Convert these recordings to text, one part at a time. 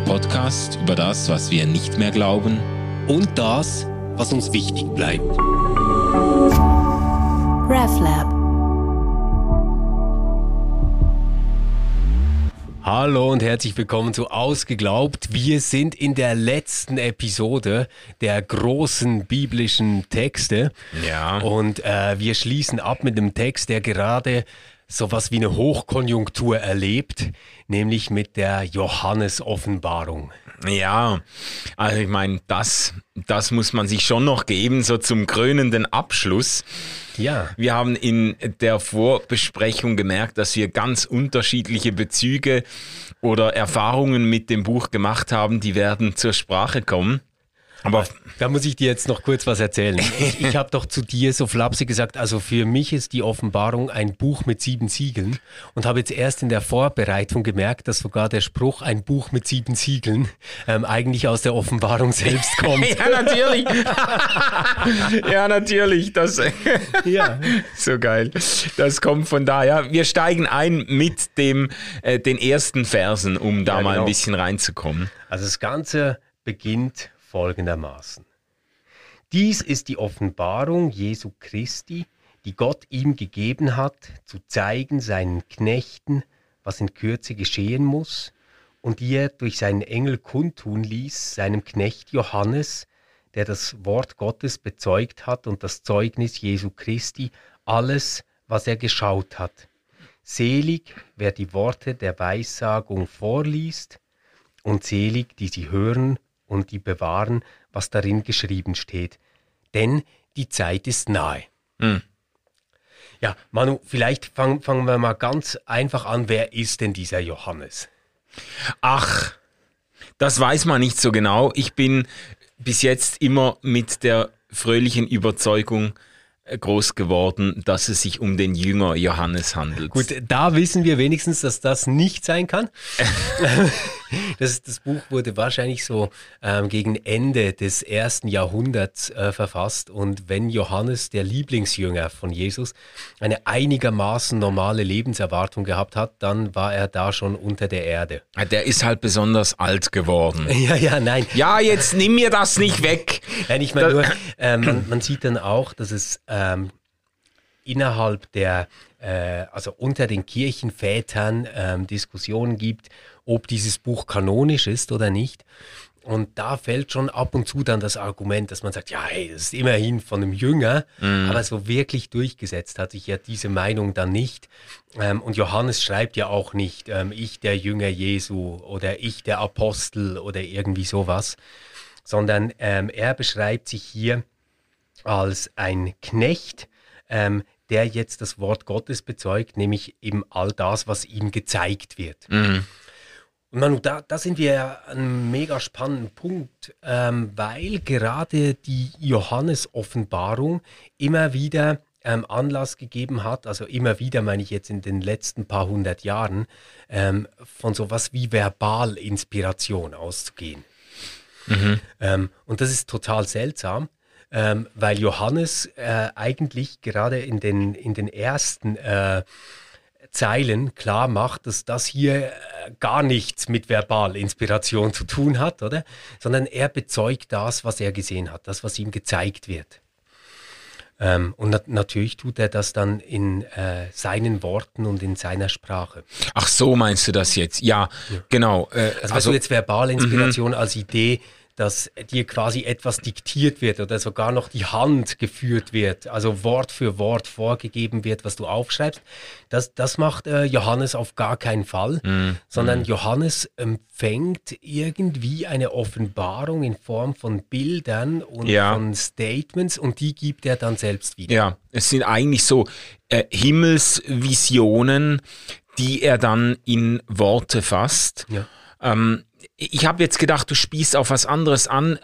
der Podcast über das, was wir nicht mehr glauben und das, was uns wichtig bleibt. RefLab. Hallo und herzlich willkommen zu Ausgeglaubt. Wir sind in der letzten Episode der großen biblischen Texte. Ja. Und äh, wir schließen ab mit einem Text, der gerade sowas wie eine Hochkonjunktur erlebt, nämlich mit der Johannes-Offenbarung. Ja, also ich meine, das, das muss man sich schon noch geben, so zum krönenden Abschluss. Ja. Wir haben in der Vorbesprechung gemerkt, dass wir ganz unterschiedliche Bezüge oder Erfahrungen mit dem Buch gemacht haben, die werden zur Sprache kommen. Aber da muss ich dir jetzt noch kurz was erzählen. Ich, ich habe doch zu dir so flapsig gesagt, also für mich ist die Offenbarung ein Buch mit sieben Siegeln und habe jetzt erst in der Vorbereitung gemerkt, dass sogar der Spruch ein Buch mit sieben Siegeln ähm, eigentlich aus der Offenbarung selbst kommt. ja, natürlich. ja, natürlich. Das, ja. So geil. Das kommt von da. Ja, wir steigen ein mit dem, äh, den ersten Versen, um da ja, mal genau. ein bisschen reinzukommen. Also das Ganze beginnt folgendermaßen. Dies ist die Offenbarung Jesu Christi, die Gott ihm gegeben hat, zu zeigen seinen Knechten, was in Kürze geschehen muss, und die er durch seinen Engel kundtun ließ, seinem Knecht Johannes, der das Wort Gottes bezeugt hat und das Zeugnis Jesu Christi, alles, was er geschaut hat. Selig, wer die Worte der Weissagung vorliest, und selig, die sie hören und die bewahren, was darin geschrieben steht. Denn die Zeit ist nahe. Hm. Ja, Manu, vielleicht fangen fang wir mal ganz einfach an. Wer ist denn dieser Johannes? Ach, das weiß man nicht so genau. Ich bin bis jetzt immer mit der fröhlichen Überzeugung groß geworden, dass es sich um den Jünger Johannes handelt. Gut, da wissen wir wenigstens, dass das nicht sein kann. das, das Buch wurde wahrscheinlich so ähm, gegen Ende des ersten Jahrhunderts äh, verfasst und wenn Johannes, der Lieblingsjünger von Jesus, eine einigermaßen normale Lebenserwartung gehabt hat, dann war er da schon unter der Erde. Der ist halt besonders alt geworden. Ja, ja, nein. Ja, jetzt nimm mir das nicht weg. Nein, ich meine nur, äh, man, man, sieht dann auch, dass es ähm, innerhalb der, äh, also unter den Kirchenvätern ähm, Diskussionen gibt, ob dieses Buch kanonisch ist oder nicht. Und da fällt schon ab und zu dann das Argument, dass man sagt, ja, hey, das ist immerhin von einem Jünger, mm. aber so wirklich durchgesetzt hat sich ja diese Meinung dann nicht. Ähm, und Johannes schreibt ja auch nicht, ähm, ich der Jünger Jesu oder ich der Apostel oder irgendwie sowas, sondern ähm, er beschreibt sich hier als ein Knecht, ähm, der jetzt das Wort Gottes bezeugt, nämlich eben all das, was ihm gezeigt wird. Mhm. Und Manu, da, da sind wir ja an einem mega spannenden Punkt, ähm, weil gerade die Johannes-Offenbarung immer wieder ähm, Anlass gegeben hat, also immer wieder meine ich jetzt in den letzten paar hundert Jahren, ähm, von sowas wie Verbalinspiration auszugehen. Mhm. Ähm, und das ist total seltsam, ähm, weil Johannes äh, eigentlich gerade in den, in den ersten äh, Zeilen klar macht, dass das hier äh, gar nichts mit Verbalinspiration zu tun hat, oder? Sondern er bezeugt das, was er gesehen hat, das, was ihm gezeigt wird. Ähm, und nat natürlich tut er das dann in äh, seinen Worten und in seiner Sprache. Ach so, meinst du das jetzt? Ja, ja. genau. Äh, also, also jetzt Verbalinspiration mhm. als Idee, dass dir quasi etwas diktiert wird oder sogar noch die Hand geführt wird, also Wort für Wort vorgegeben wird, was du aufschreibst. Das, das macht äh, Johannes auf gar keinen Fall, mm. sondern mm. Johannes empfängt irgendwie eine Offenbarung in Form von Bildern und ja. von Statements und die gibt er dann selbst wieder. Ja, es sind eigentlich so äh, Himmelsvisionen, die er dann in Worte fasst. Ja. Ähm, ich habe jetzt gedacht, du spielst auf was anderes an,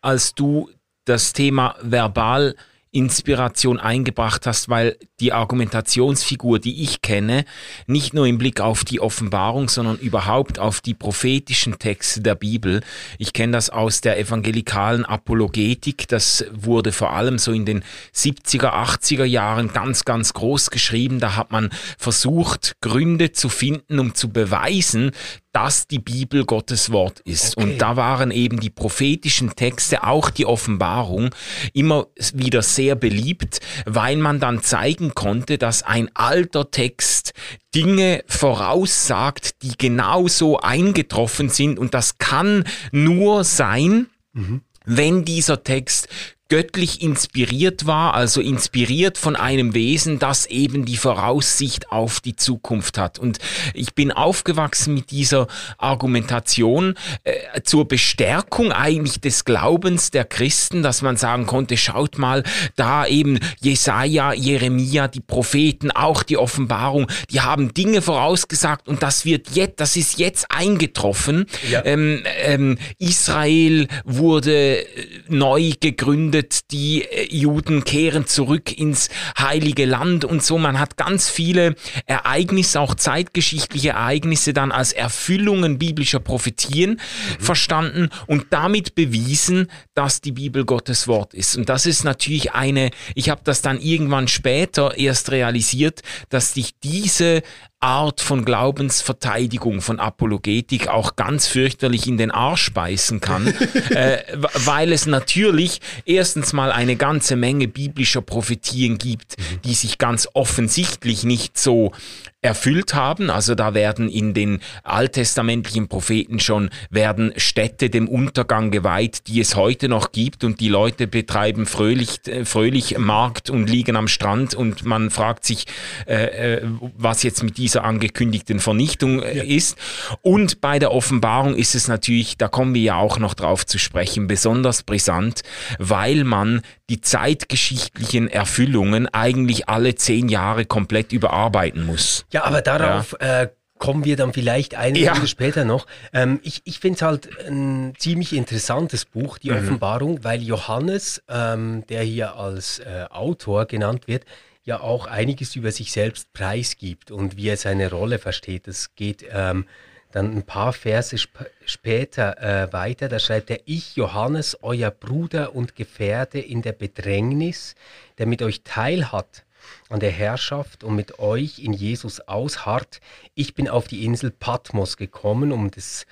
als du das Thema verbal Inspiration eingebracht hast, weil die Argumentationsfigur, die ich kenne, nicht nur im Blick auf die Offenbarung, sondern überhaupt auf die prophetischen Texte der Bibel. Ich kenne das aus der evangelikalen Apologetik. Das wurde vor allem so in den 70er, 80er Jahren ganz, ganz groß geschrieben. Da hat man versucht, Gründe zu finden, um zu beweisen, dass die Bibel Gottes Wort ist. Okay. Und da waren eben die prophetischen Texte, auch die Offenbarung, immer wieder sehr beliebt, weil man dann zeigen konnte, dass ein alter Text Dinge voraussagt, die genauso eingetroffen sind. Und das kann nur sein, mhm wenn dieser Text göttlich inspiriert war, also inspiriert von einem Wesen, das eben die Voraussicht auf die Zukunft hat. Und ich bin aufgewachsen mit dieser Argumentation äh, zur Bestärkung eigentlich des Glaubens der Christen, dass man sagen konnte, schaut mal, da eben Jesaja, Jeremia, die Propheten, auch die Offenbarung, die haben Dinge vorausgesagt und das wird jetzt, das ist jetzt eingetroffen. Ja. Ähm, ähm, Israel wurde äh, neu gegründet gegründet, die äh, Juden kehren zurück ins heilige Land und so. Man hat ganz viele Ereignisse, auch zeitgeschichtliche Ereignisse dann als Erfüllungen biblischer Prophetien mhm. verstanden und damit bewiesen, dass die Bibel Gottes Wort ist. Und das ist natürlich eine, ich habe das dann irgendwann später erst realisiert, dass sich diese Art von Glaubensverteidigung, von Apologetik auch ganz fürchterlich in den Arsch beißen kann, äh, weil es natürlich erstens mal eine ganze Menge biblischer Prophetien gibt, mhm. die sich ganz offensichtlich nicht so erfüllt haben. Also da werden in den alttestamentlichen Propheten schon werden Städte dem Untergang geweiht, die es heute noch gibt und die Leute betreiben fröhlich, äh, fröhlich Markt und liegen am Strand und man fragt sich, äh, äh, was jetzt mit dieser angekündigten Vernichtung äh, ja. ist. Und bei der Offenbarung ist es natürlich, da kommen wir ja auch noch drauf zu sprechen, besonders brisant, weil man die zeitgeschichtlichen Erfüllungen eigentlich alle zehn Jahre komplett überarbeiten muss. Ja, aber darauf ja. Äh, kommen wir dann vielleicht eine ja. Stunde später noch. Ähm, ich ich finde es halt ein ziemlich interessantes Buch, die mhm. Offenbarung, weil Johannes, ähm, der hier als äh, Autor genannt wird, ja auch einiges über sich selbst preisgibt und wie er seine Rolle versteht. Es geht ähm, dann ein paar Verse sp später äh, weiter, da schreibt er, ich, Johannes, euer Bruder und Gefährte in der Bedrängnis, der mit euch teilhat an der Herrschaft und mit euch in Jesus ausharrt. Ich bin auf die Insel Patmos gekommen, um des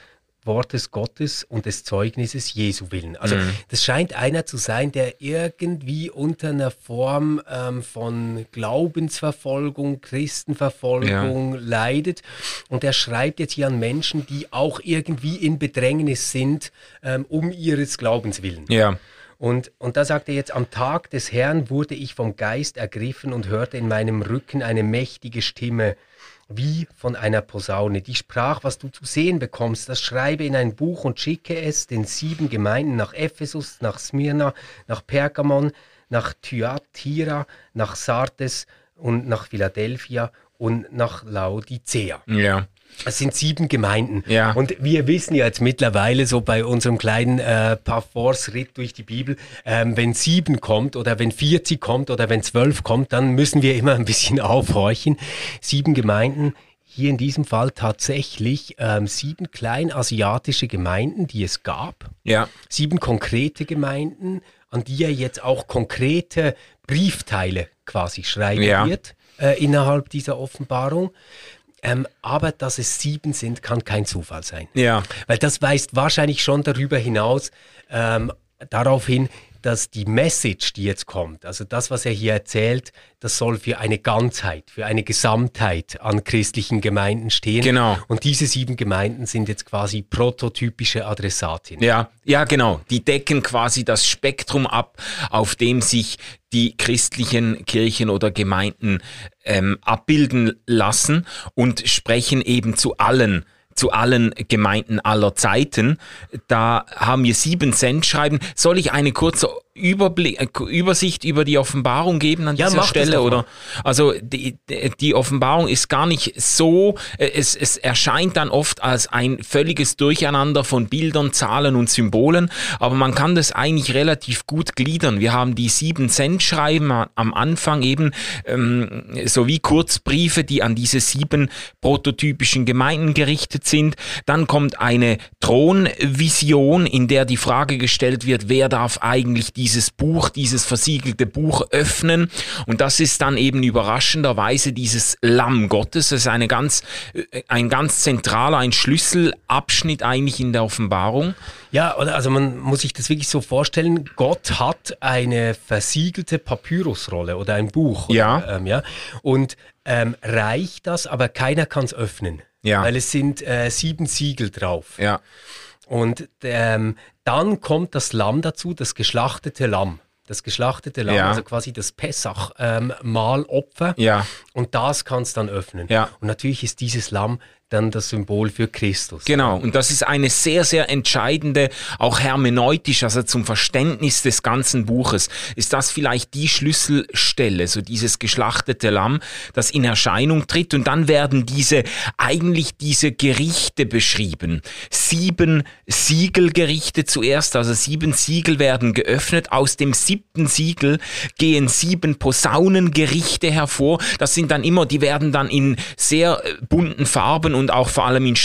Wortes Gottes und des Zeugnisses Jesu willen. Also mhm. das scheint einer zu sein, der irgendwie unter einer Form ähm, von Glaubensverfolgung, Christenverfolgung ja. leidet. Und er schreibt jetzt hier an Menschen, die auch irgendwie in Bedrängnis sind, ähm, um ihres Glaubens willen. Ja. Und, und da sagt er jetzt, am Tag des Herrn wurde ich vom Geist ergriffen und hörte in meinem Rücken eine mächtige Stimme, wie von einer Posaune. Die sprach, was du zu sehen bekommst, das schreibe in ein Buch und schicke es den sieben Gemeinden nach Ephesus, nach Smyrna, nach Pergamon, nach Thyatira, nach Sardes und nach Philadelphia und nach Laodicea. Ja. Es sind sieben Gemeinden. Ja. Und wir wissen ja jetzt mittlerweile so bei unserem kleinen äh, Parforce-Ritt durch die Bibel, ähm, wenn sieben kommt oder wenn 40 kommt oder wenn zwölf kommt, dann müssen wir immer ein bisschen aufhorchen. Sieben Gemeinden, hier in diesem Fall tatsächlich ähm, sieben kleinasiatische Gemeinden, die es gab. Ja. Sieben konkrete Gemeinden, an die er jetzt auch konkrete Briefteile quasi schreiben ja. wird äh, innerhalb dieser Offenbarung. Ähm, aber dass es sieben sind, kann kein Zufall sein. Ja. Weil das weist wahrscheinlich schon darüber hinaus ähm, darauf hin, dass die Message, die jetzt kommt, also das, was er hier erzählt, das soll für eine Ganzheit, für eine Gesamtheit an christlichen Gemeinden stehen. Genau. Und diese sieben Gemeinden sind jetzt quasi prototypische Adressatinnen. Ja, ja, genau. Die decken quasi das Spektrum ab, auf dem sich die christlichen Kirchen oder Gemeinden ähm, abbilden lassen und sprechen eben zu allen zu allen Gemeinden aller Zeiten. Da haben wir sieben Cent schreiben. Soll ich eine kurze Überblick, äh, Übersicht über die Offenbarung geben an ja, dieser Stelle? Oder also die, die Offenbarung ist gar nicht so, äh, es, es erscheint dann oft als ein völliges Durcheinander von Bildern, Zahlen und Symbolen, aber man kann das eigentlich relativ gut gliedern. Wir haben die sieben Cent schreiben am Anfang eben ähm, sowie Kurzbriefe, die an diese sieben prototypischen Gemeinden gerichtet sind. Dann kommt eine Thronvision, in der die Frage gestellt wird, wer darf eigentlich die dieses Buch, dieses versiegelte Buch öffnen. Und das ist dann eben überraschenderweise dieses Lamm Gottes. Das ist eine ganz, äh, ein ganz zentraler, ein Schlüsselabschnitt eigentlich in der Offenbarung. Ja, also man muss sich das wirklich so vorstellen, Gott hat eine versiegelte Papyrusrolle oder ein Buch. Ja. Oder, ähm, ja. Und ähm, reicht das, aber keiner kann es öffnen. Ja. Weil es sind äh, sieben Siegel drauf. Ja. Und ähm, dann kommt das Lamm dazu, das geschlachtete Lamm. Das geschlachtete Lamm, Ja. also quasi das Pessach-Mahlopfer. Ja. Und das kannst dann öffnen. Ja. Und natürlich ist dieses Lamm dann das Symbol für Christus. Genau, und das ist eine sehr, sehr entscheidende, auch hermeneutisch, also zum Verständnis des ganzen Buches, ist das vielleicht die Schlüsselstelle, so dieses geschlachtete Lamm, das in Erscheinung tritt und dann werden diese, eigentlich diese Gerichte beschrieben. Sieben Siegelgerichte zuerst, also sieben Siegel werden geöffnet, aus dem siebten Siegel gehen sieben Posaunengerichte hervor, das sind dann immer, die werden dann in sehr äh, bunten Farben und auch vor allem in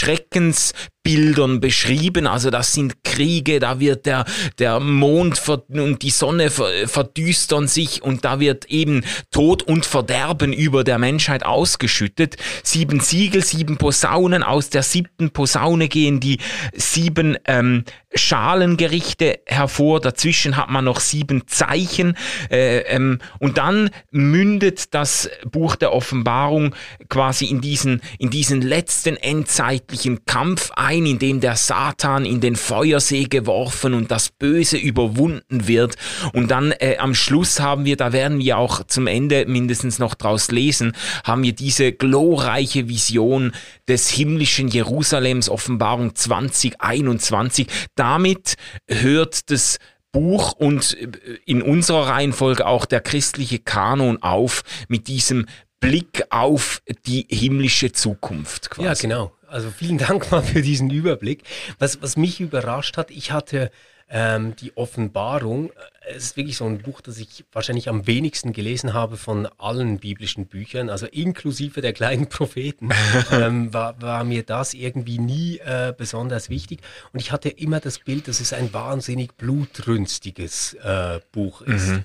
Schreckensbildern beschrieben. Also das sind Kriege, da wird der, der Mond und die Sonne ver verdüstern sich und da wird eben Tod und Verderben über der Menschheit ausgeschüttet. Sieben Siegel, sieben Posaunen, aus der siebten Posaune gehen die sieben ähm, Schalengerichte hervor, dazwischen hat man noch sieben Zeichen äh, ähm, und dann mündet das Buch der Offenbarung quasi in diesen, in diesen letzten endzeitlichen Kampf ein, in dem der Satan in den Feuersee geworfen und das Böse überwunden wird und dann äh, am Schluss haben wir, da werden wir auch zum Ende mindestens noch draus lesen, haben wir diese glorreiche Vision des himmlischen Jerusalems, Offenbarung 2021. Damit hört das Buch und äh, in unserer Reihenfolge auch der christliche Kanon auf mit diesem Blick auf die himmlische Zukunft. Quasi. Ja, genau. Also vielen Dank mal für diesen Überblick. Was, was mich überrascht hat, ich hatte ähm, die Offenbarung, es ist wirklich so ein Buch, das ich wahrscheinlich am wenigsten gelesen habe von allen biblischen Büchern, also inklusive der kleinen Propheten, ähm, war, war mir das irgendwie nie äh, besonders wichtig. Und ich hatte immer das Bild, dass es ein wahnsinnig blutrünstiges äh, Buch ist.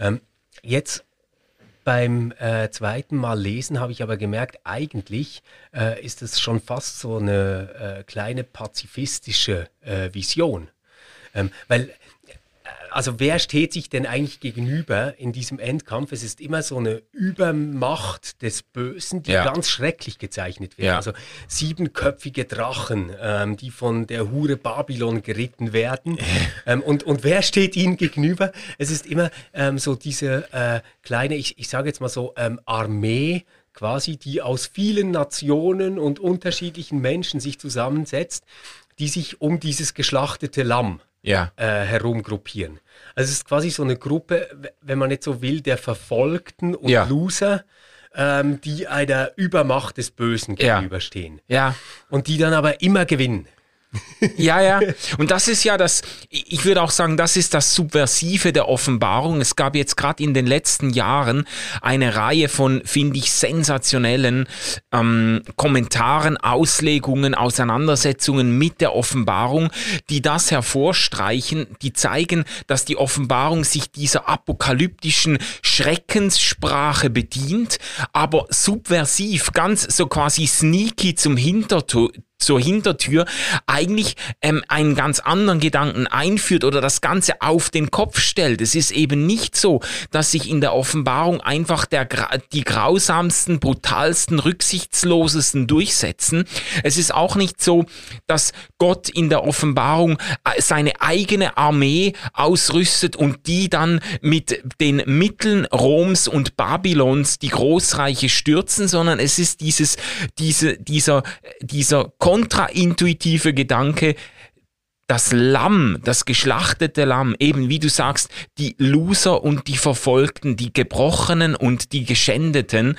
Ähm, jetzt beim äh, zweiten Mal lesen habe ich aber gemerkt, eigentlich äh, ist es schon fast so eine äh, kleine pazifistische äh, Vision. Ähm, weil, also wer steht sich denn eigentlich gegenüber in diesem Endkampf? Es ist immer so eine Übermacht des Bösen, die Ja. ganz schrecklich gezeichnet wird. Ja. Also siebenköpfige Drachen, ähm, die von der Hure Babylon geritten werden. ähm, und, und wer steht ihnen gegenüber? Es ist immer ähm, so diese äh, kleine, ich, ich sage jetzt mal so, ähm, Armee, quasi, die aus vielen Nationen und unterschiedlichen Menschen sich zusammensetzt, die sich um dieses geschlachtete Lamm Ja. äh, herumgruppieren. Also es ist quasi so eine Gruppe, wenn man nicht so will, der Verfolgten und Ja. Loser, ähm, die einer Übermacht des Bösen gegenüberstehen. Ja. Und die dann aber immer gewinnen. Ja, ja. Und das ist ja das, ich würde auch sagen, das ist das Subversive der Offenbarung. Es gab jetzt gerade in den letzten Jahren eine Reihe von, finde ich, sensationellen ähm, Kommentaren, Auslegungen, Auseinandersetzungen mit der Offenbarung, die das hervorstreichen, die zeigen, dass die Offenbarung sich dieser apokalyptischen Schreckenssprache bedient, aber subversiv, ganz so quasi sneaky zum Hintertor zur Hintertür eigentlich ähm, einen ganz anderen Gedanken einführt oder das Ganze auf den Kopf stellt. Es ist eben nicht so, dass sich in der Offenbarung einfach der, die grausamsten, brutalsten, rücksichtslosesten durchsetzen. Es ist auch nicht so, dass Gott in der Offenbarung äh, seine eigene Armee ausrüstet und die dann mit den Mitteln Roms und Babylons die Großreiche stürzen, sondern es ist dieses, diese, dieser, dieser kontraintuitive Gedanke, das Lamm, das geschlachtete Lamm, eben wie du sagst, die Loser und die Verfolgten, die Gebrochenen und die Geschändeten,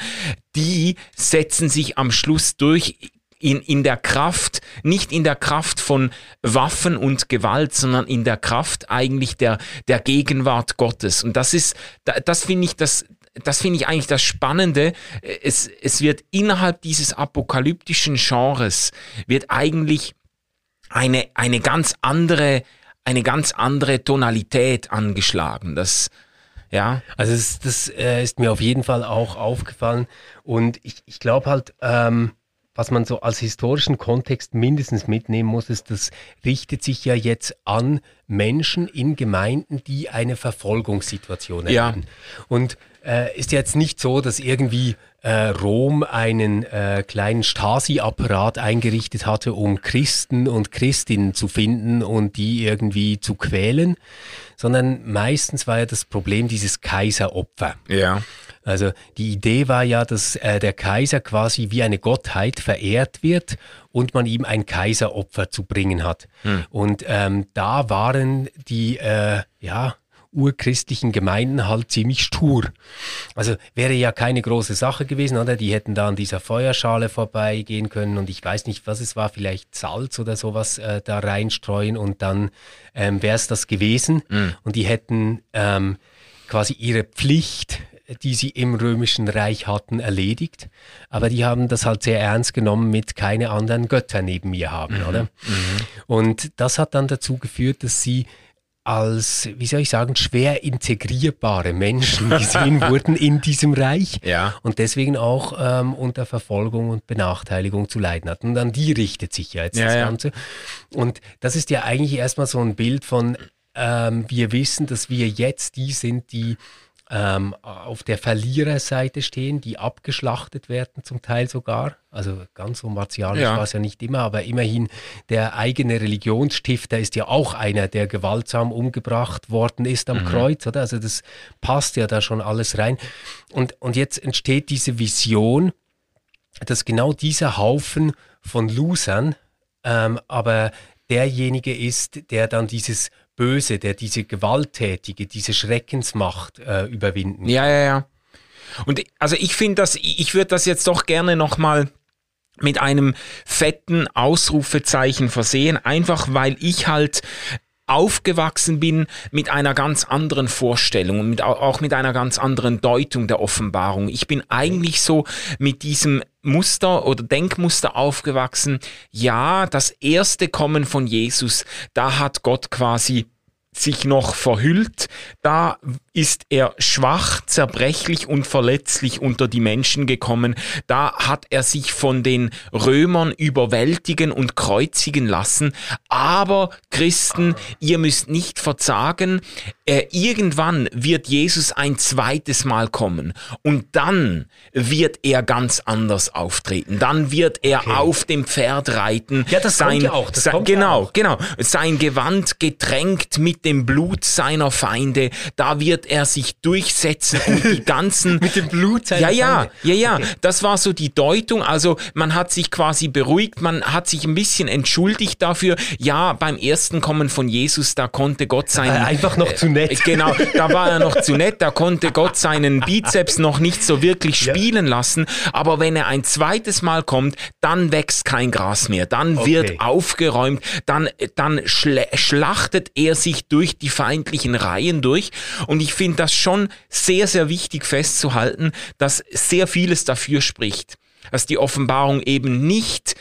die setzen sich am Schluss durch in, in der Kraft, nicht in der Kraft von Waffen und Gewalt, sondern in der Kraft eigentlich der, der Gegenwart Gottes. Und das ist, da- das finde ich, das, das finde ich eigentlich das Spannende. Es, es wird innerhalb dieses apokalyptischen Genres, wird eigentlich eine, eine ganz andere eine ganz andere Tonalität angeschlagen. Das, ja. Also das, das äh, ist mir auf jeden Fall auch aufgefallen. Und ich, ich glaube halt, ähm, was man so als historischen Kontext mindestens mitnehmen muss, ist, das richtet sich ja jetzt an Menschen in Gemeinden, die eine Verfolgungssituation erleben. Ja. Und äh, ist jetzt nicht so, dass irgendwie äh, Rom einen äh, kleinen Stasi-Apparat eingerichtet hatte, um Christen und Christinnen zu finden und die irgendwie zu quälen, sondern meistens war ja das Problem dieses Kaiseropfer. Ja. Also die Idee war ja, dass äh, der Kaiser quasi wie eine Gottheit verehrt wird und man ihm ein Kaiseropfer zu bringen hat. Hm. Und ähm, da waren die äh, ja urchristlichen Gemeinden halt ziemlich stur. Also wäre ja keine große Sache gewesen, oder? Die hätten da an dieser Feuerschale vorbeigehen können und ich weiß nicht, was es war, vielleicht Salz oder sowas äh, da reinstreuen und dann ähm, wäre es das gewesen. Mhm. Und die hätten ähm, quasi ihre Pflicht die sie im Römischen Reich hatten, erledigt. Aber die haben das halt sehr ernst genommen mit keine anderen Götter neben mir haben, mhm. oder? Mhm. Und das hat dann dazu geführt, dass sie als, wie soll ich sagen, schwer integrierbare Menschen gesehen wurden in diesem Reich ja. und deswegen auch ähm, unter Verfolgung und Benachteiligung zu leiden hatten. Und an die richtet sich ja jetzt ja, das ja. Ganze. Und das ist ja eigentlich erstmal so ein Bild von, ähm, wir wissen, dass wir jetzt die sind, die ähm, auf der Verliererseite stehen, die abgeschlachtet werden, zum Teil sogar. Also ganz so martialisch ja. war es ja nicht immer, aber immerhin der eigene Religionsstifter ist ja auch einer, der gewaltsam umgebracht worden ist am mhm. Kreuz, oder? Also das passt ja da schon alles rein. Und, und jetzt entsteht diese Vision, dass genau dieser Haufen von Losern ähm, aber derjenige ist, der dann dieses Böse, der diese Gewalttätige, diese Schreckensmacht äh, überwinden. Ja, ja, ja. Und also ich finde das, ich würde das jetzt doch gerne nochmal mit einem fetten Ausrufezeichen versehen, einfach weil ich halt aufgewachsen bin mit einer ganz anderen Vorstellung und mit, auch mit einer ganz anderen Deutung der Offenbarung. Ich bin eigentlich so mit diesem Muster oder Denkmuster aufgewachsen. Ja, das erste Kommen von Jesus, da hat Gott quasi sich noch verhüllt, da ist er schwach, zerbrechlich und verletzlich unter die Menschen gekommen. Da hat er sich von den Römern überwältigen und kreuzigen lassen. Aber Christen, ihr müsst nicht verzagen. Äh, irgendwann wird Jesus ein zweites Mal kommen und dann wird er ganz anders auftreten. Dann wird er okay. auf dem Pferd reiten. Ja, das sein, ja auch. Das sein, genau, auch. genau. Sein Gewand getränkt mit dem Blut seiner Feinde. Da wird wird er sich durchsetzen und die ganzen mit dem Blut Ja, ja, ja, ja, okay. das war so die Deutung, also man hat sich quasi beruhigt, man hat sich ein bisschen entschuldigt dafür. Ja, beim ersten Kommen von Jesus, da konnte Gott sein einfach noch zu nett. Äh, genau, da war er noch zu nett, da konnte Gott seinen Bizeps noch nicht so wirklich spielen ja. lassen, aber wenn er ein zweites Mal kommt, dann wächst kein Gras mehr, dann okay. wird aufgeräumt, dann dann schlachtet er sich durch die feindlichen Reihen durch und ich ich finde das schon sehr, sehr wichtig festzuhalten, dass sehr vieles dafür spricht, dass die Offenbarung eben nicht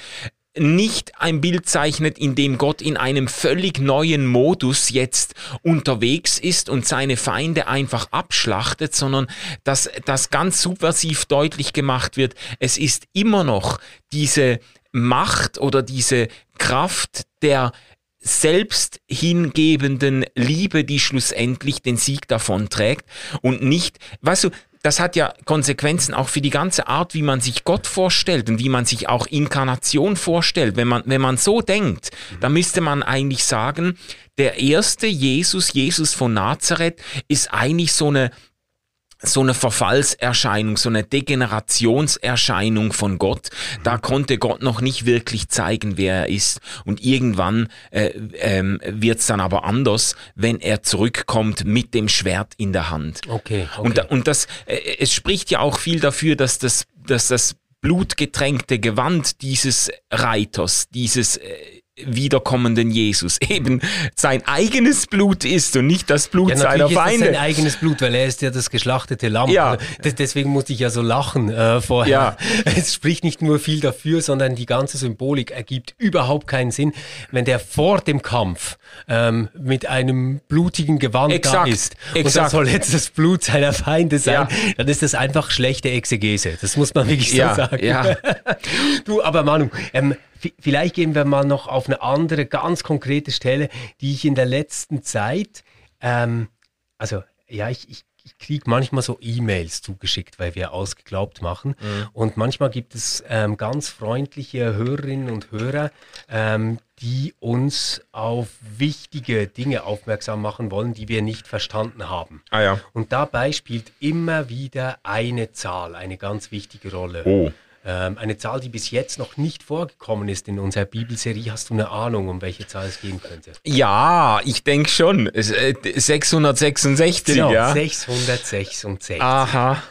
nicht ein Bild zeichnet, in dem Gott in einem völlig neuen Modus jetzt unterwegs ist und seine Feinde einfach abschlachtet, sondern dass das ganz subversiv deutlich gemacht wird, es ist immer noch diese Macht oder diese Kraft der selbst hingebenden Liebe, die schlussendlich den Sieg davonträgt und nicht, weißt du, das hat ja Konsequenzen auch für die ganze Art, wie man sich Gott vorstellt und wie man sich auch Inkarnation vorstellt. Wenn man, wenn man so denkt, dann müsste man eigentlich sagen, der erste Jesus, Jesus von Nazareth, ist eigentlich so eine so eine Verfallserscheinung, so eine Degenerationserscheinung von Gott. Da konnte Gott noch nicht wirklich zeigen, wer er ist. Und irgendwann äh, ähm, wird es dann aber anders, wenn er zurückkommt mit dem Schwert in der Hand. Okay. okay. Und, und das, äh, es spricht ja auch viel dafür, dass das, dass das blutgetränkte Gewand dieses Reiters, dieses äh, wiederkommenden Jesus eben sein eigenes Blut ist und nicht das Blut ja, seiner Feinde. Ist sein eigenes Blut, weil er ist ja das geschlachtete Lamm. Ja. Also, deswegen musste ich ja so lachen äh, vorher. Ja. Es spricht nicht nur viel dafür, sondern die ganze Symbolik ergibt überhaupt keinen Sinn, wenn der vor dem Kampf ähm, mit einem blutigen Gewand exakt, da ist exakt. und das soll jetzt das Blut seiner Feinde sein, ja. dann ist das einfach schlechte Exegese. Das muss man wirklich so sagen. Ja. du, aber Manu, ähm, vielleicht gehen wir mal noch auf eine andere, ganz konkrete Stelle, die ich in der letzten Zeit, ähm, also ja, ich, ich ich kriege manchmal so E-Mails zugeschickt, weil wir ausgeglaubt machen. Mhm. Und manchmal gibt es ähm, ganz freundliche Hörerinnen und Hörer, ähm, die uns auf wichtige Dinge aufmerksam machen wollen, die wir nicht verstanden haben. Ah, ja. Und dabei spielt immer wieder eine Zahl eine ganz wichtige Rolle. Oh. Ähm, eine Zahl, die bis jetzt noch nicht vorgekommen ist in unserer Bibelserie. Hast du eine Ahnung, um welche Zahl es gehen könnte? Ja, ich denke schon. 666, äh, genau, ja. 666. Aha.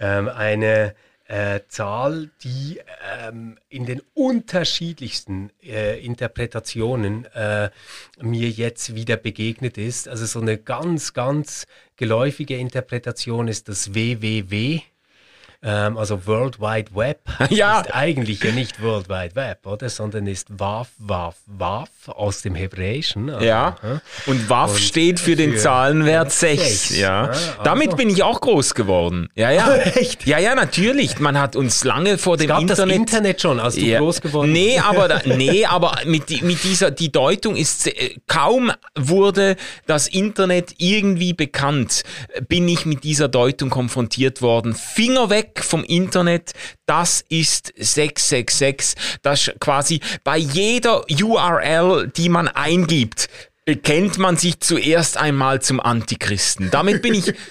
Ähm, eine äh, Zahl, die ähm, in den unterschiedlichsten äh, Interpretationen äh, mir jetzt wieder begegnet ist. Also so eine ganz, ganz geläufige Interpretation ist das WWW ähm, also World Wide Web ja. ist eigentlich ja nicht World Wide Web, oder? Sondern ist Waf, Waf, Waf aus dem Hebräischen. Also, ja. Und Waf und steht für, für den Zahlenwert 6. Ja. Also. Damit bin ich auch groß geworden. Ja, ja. Echt? Ja, ja, natürlich. Man hat uns lange vor es dem gab Internet. Das Internet schon, als du ja. groß geworden bist. Nee, aber, nee, aber mit, mit dieser, die Deutung ist, äh, kaum wurde das Internet irgendwie bekannt, bin ich mit dieser Deutung konfrontiert worden. Finger weg weg vom Internet, das ist 666. Das quasi bei jeder URL, die man eingibt, bekennt man sich zuerst einmal zum Antichristen. Damit bin ich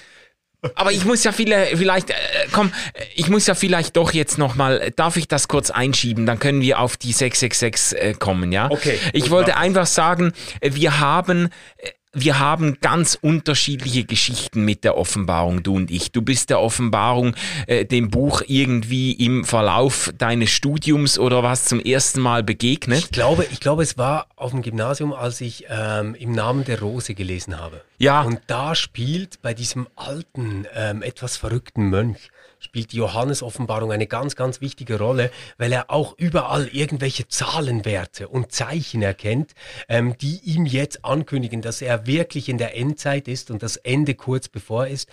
Aber ich muss ja viele, vielleicht, äh, komm, ich muss ja vielleicht doch jetzt nochmal, darf ich das kurz einschieben? Dann können wir auf die 666 äh, kommen, ja? Okay. Ich wollte einfach sagen, wir haben äh, wir haben ganz unterschiedliche Geschichten mit der Offenbarung, du und ich. Du bist der Offenbarung, äh, dem Buch irgendwie im Verlauf deines Studiums oder was zum ersten Mal begegnet. Ich glaube, ich glaube, es war auf dem Gymnasium, als ich ähm, im Namen der Rose gelesen habe. Ja. Und da spielt bei diesem alten, ähm, etwas verrückten Mönch spielt die Johannes-Offenbarung eine ganz, ganz wichtige Rolle, weil er auch überall irgendwelche Zahlenwerte und Zeichen erkennt, ähm, die ihm jetzt ankündigen, dass er wirklich in der Endzeit ist und das Ende kurz bevor ist.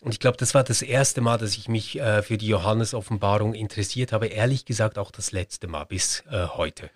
Und ich glaube, das war das erste Mal, dass ich mich äh, für die Johannes-Offenbarung interessiert habe. Ehrlich gesagt auch das letzte Mal bis äh, heute.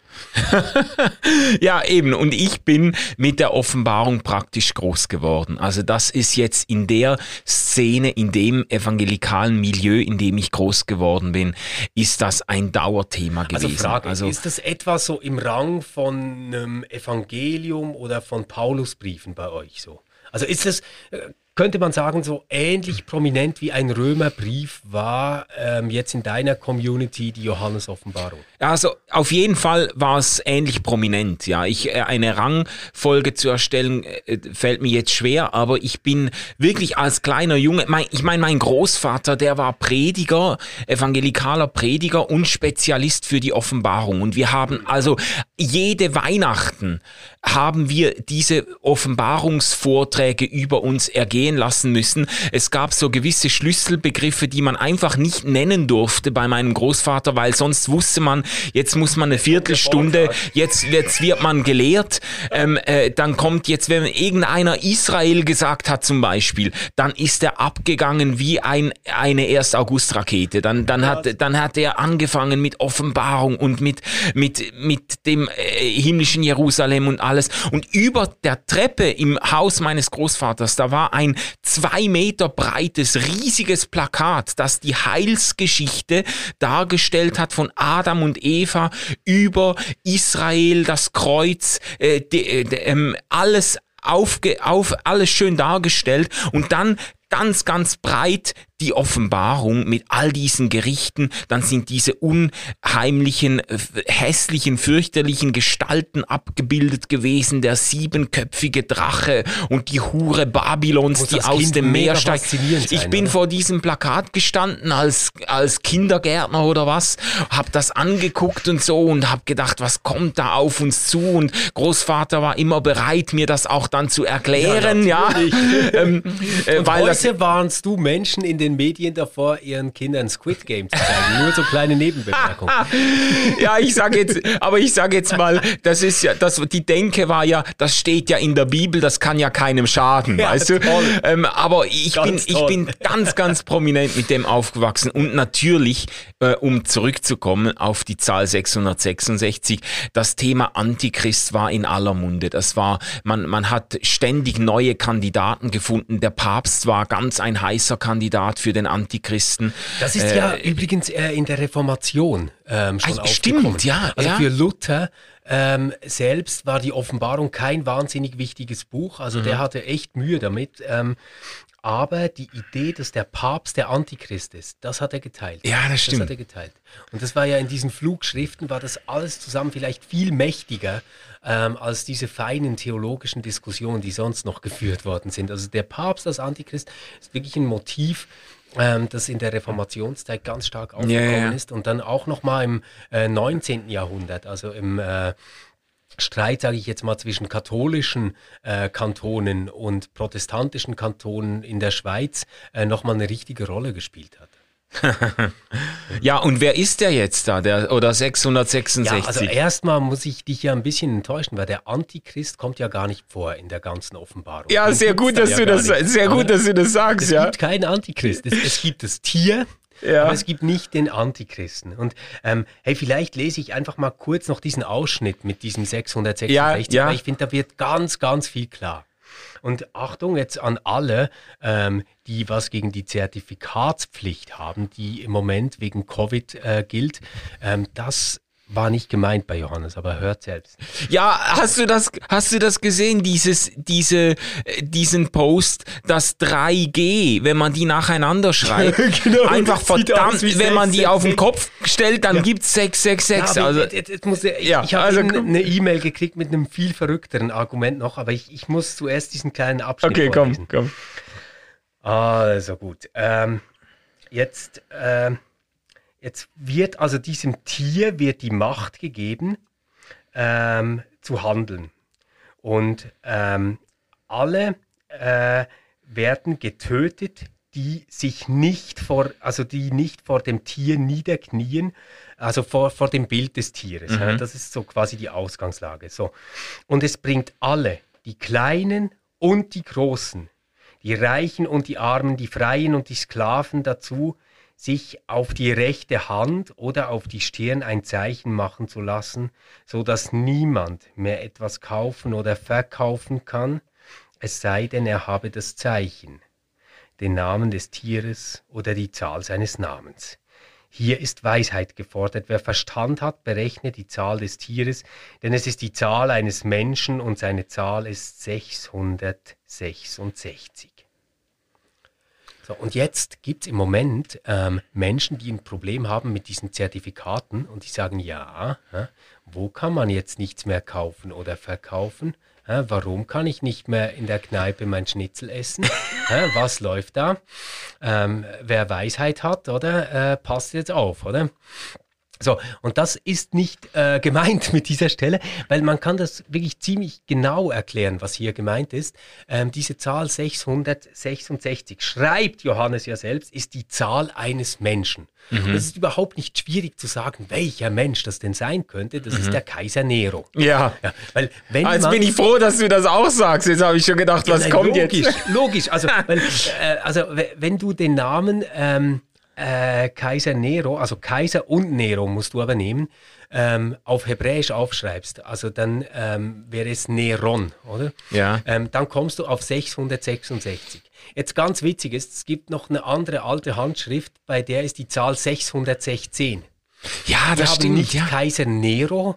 ja, eben. Und ich bin mit der Offenbarung praktisch groß geworden. Also das ist jetzt in der Szene, in dem evangelikalen Milieu, in dem ich groß geworden bin, ist das ein Dauerthema also gewesen. Also Frage, also, ist das etwa so im Rang von einem Evangelium oder von Paulusbriefen bei euch so? Also ist äh, könnte man sagen, so ähnlich prominent wie ein Römerbrief war ähm, jetzt in deiner Community die Johannes-Offenbarung? Also auf jeden Fall war es ähnlich prominent. Ja, ich äh, eine Rangfolge zu erstellen äh, fällt mir jetzt schwer, aber ich bin wirklich als kleiner Junge. Mein, ich meine, mein Großvater, der war Prediger, evangelikaler Prediger und Spezialist für die Offenbarung. Und wir haben also jede Weihnachten haben wir diese Offenbarungsvorträge über uns ergehen lassen müssen. Es gab so gewisse Schlüsselbegriffe, die man einfach nicht nennen durfte bei meinem Großvater, weil sonst wusste man, jetzt muss man eine Viertelstunde, jetzt, jetzt wird man gelehrt, ähm, äh, dann kommt jetzt, wenn irgendeiner Israel gesagt hat zum Beispiel, dann ist er abgegangen wie ein, eine 1. August-Rakete. Dann, dann, hat, dann hat er angefangen mit Offenbarung und mit, mit, mit dem äh, himmlischen Jerusalem und alles. Und über der Treppe im Haus meines Großvaters, da war ein zwei Meter breites, riesiges Plakat, das die Heilsgeschichte dargestellt hat von Adam und Eva über Israel, das Kreuz, äh, de, de, ähm, alles aufge, auf, alles schön dargestellt und dann ganz, ganz breit die Offenbarung mit all diesen Gerichten, dann sind diese unheimlichen, äh, hässlichen, fürchterlichen Gestalten abgebildet gewesen, der siebenköpfige Drache und die Hure Babylons, die aus kind dem Meer steigt. Ich bin oder? vor diesem Plakat gestanden als, als Kindergärtner oder was, hab das angeguckt und so und hab gedacht, was kommt da auf uns zu und Großvater war immer bereit, mir das auch dann zu erklären, ja. ja. ähm, äh, weil heute warnst du Menschen in den Medien davor, ihren Kindern Squid Game zu zeigen. Nur so kleine Nebenbemerkungen. ja, ich sage jetzt, aber ich sage jetzt mal, das ist ja, das, die Denke war ja, das steht ja in der Bibel, das kann ja keinem schaden, ja, weißt du? Ähm, aber ich ganz bin, ich bin ganz, ganz prominent mit dem aufgewachsen und natürlich, äh, um zurückzukommen auf die Zahl 666, das Thema Antichrist war in aller Munde. Das war, man, man hat ständig neue Kandidaten gefunden. Der Papst war ganz ein heißer Kandidat für den Antichristen. Das ist äh, ja übrigens äh, in der Reformation ähm, schon also, Stimmt, ja. Also ja. für Luther ähm, selbst war die Offenbarung kein wahnsinnig wichtiges Buch. Also mhm. der hatte echt Mühe damit. Ähm, aber die Idee, dass der Papst der Antichrist ist, das hat er geteilt. Ja, das stimmt. Das hat er geteilt. Und das war ja in diesen Flugschriften, war das alles zusammen vielleicht viel mächtiger ähm, als diese feinen theologischen Diskussionen, die sonst noch geführt worden sind. Also der Papst als Antichrist ist wirklich ein Motiv, ähm, das in der Reformationszeit ganz stark aufgekommen ja, ja. ist und dann auch nochmal im äh, 19. Jahrhundert, also im äh, Streit, sage ich jetzt mal, zwischen katholischen äh, Kantonen und protestantischen Kantonen in der Schweiz äh, nochmal eine richtige Rolle gespielt hat. ja, und wer ist der jetzt da, der oder 666? Ja, also erstmal muss ich dich ja ein bisschen enttäuschen, weil der Antichrist kommt ja gar nicht vor in der ganzen Offenbarung. Ja, sehr gut, dass ja du das sehr gut, dass du das sagst, es ja. Es gibt keinen Antichrist, es, es gibt das Tier, ja. Aber es gibt nicht den Antichristen. Und ähm, hey, vielleicht lese ich einfach mal kurz noch diesen Ausschnitt mit diesem 666, ja, ja. weil ich finde, da wird ganz, ganz viel klar. Und Achtung jetzt an alle, ähm, die was gegen die Zertifikatspflicht haben, die im Moment wegen Covid äh, gilt. Ähm, das war nicht gemeint bei Johannes, aber hört selbst. Ja, hast du das, hast du das gesehen, dieses, diese, diesen Post, das 3G, wenn man die nacheinander schreibt, genau, einfach verdammt, wenn 6, man die 6, auf den Kopf stellt, dann ja. gibt's 666. Ja, also, jetzt, jetzt muss ich, ja, ich habe also, eine E-Mail gekriegt mit einem viel verrückteren Argument noch, aber ich, ich muss zuerst diesen kleinen Abschnitt Okay, vorlesen. komm, komm. Also gut. Ähm, jetzt, ähm, Jetzt wird also diesem Tier wird die Macht gegeben, ähm, zu handeln. Und ähm, alle äh, werden getötet, die sich nicht vor, also die nicht vor dem Tier niederknien, also vor, vor dem Bild des Tieres. Mhm. Ja, das ist so quasi die Ausgangslage. So. Und es bringt alle, die Kleinen und die Großen, die Reichen und die Armen, die Freien und die Sklaven dazu, sich auf die rechte Hand oder auf die Stirn ein Zeichen machen zu lassen, so dass niemand mehr etwas kaufen oder verkaufen kann, es sei denn, er habe das Zeichen, den Namen des Tieres oder die Zahl seines Namens. Hier ist Weisheit gefordert. Wer Verstand hat, berechne die Zahl des Tieres, denn es ist die Zahl eines Menschen und seine Zahl ist 666. So, und jetzt gibt es im Moment ähm, Menschen, die ein Problem haben mit diesen Zertifikaten und die sagen, ja, ja wo kann man jetzt nichts mehr kaufen oder verkaufen? Ja, warum kann ich nicht mehr in der Kneipe mein Schnitzel essen? ja, was läuft da? Ähm, wer Weisheit hat, oder? Äh, passt jetzt auf, oder? So, und das ist nicht äh, gemeint mit dieser Stelle, weil man kann das wirklich ziemlich genau erklären, was hier gemeint ist. Ähm, diese Zahl 666, schreibt Johannes ja selbst, ist die Zahl eines Menschen. Mhm. Es ist überhaupt nicht schwierig zu sagen, welcher Mensch das denn sein könnte. Das mhm. ist der Kaiser Nero. Ja. ja weil wenn also man, bin ich froh, dass du das auch sagst. Jetzt habe ich schon gedacht, ja, was nein, kommt logisch, jetzt? Logisch, also, weil, äh, also wenn du den Namen... Ähm, äh, Kaiser Nero, also Kaiser und Nero musst du aber nehmen, ähm, auf Hebräisch aufschreibst, also dann ähm, wäre es Neron, oder? Ja. Ähm, dann kommst du auf 666. Jetzt ganz witzig ist, es gibt noch eine andere alte Handschrift, bei der ist die Zahl 616. Ja, das haben stimmt. Nicht ja. Kaiser Nero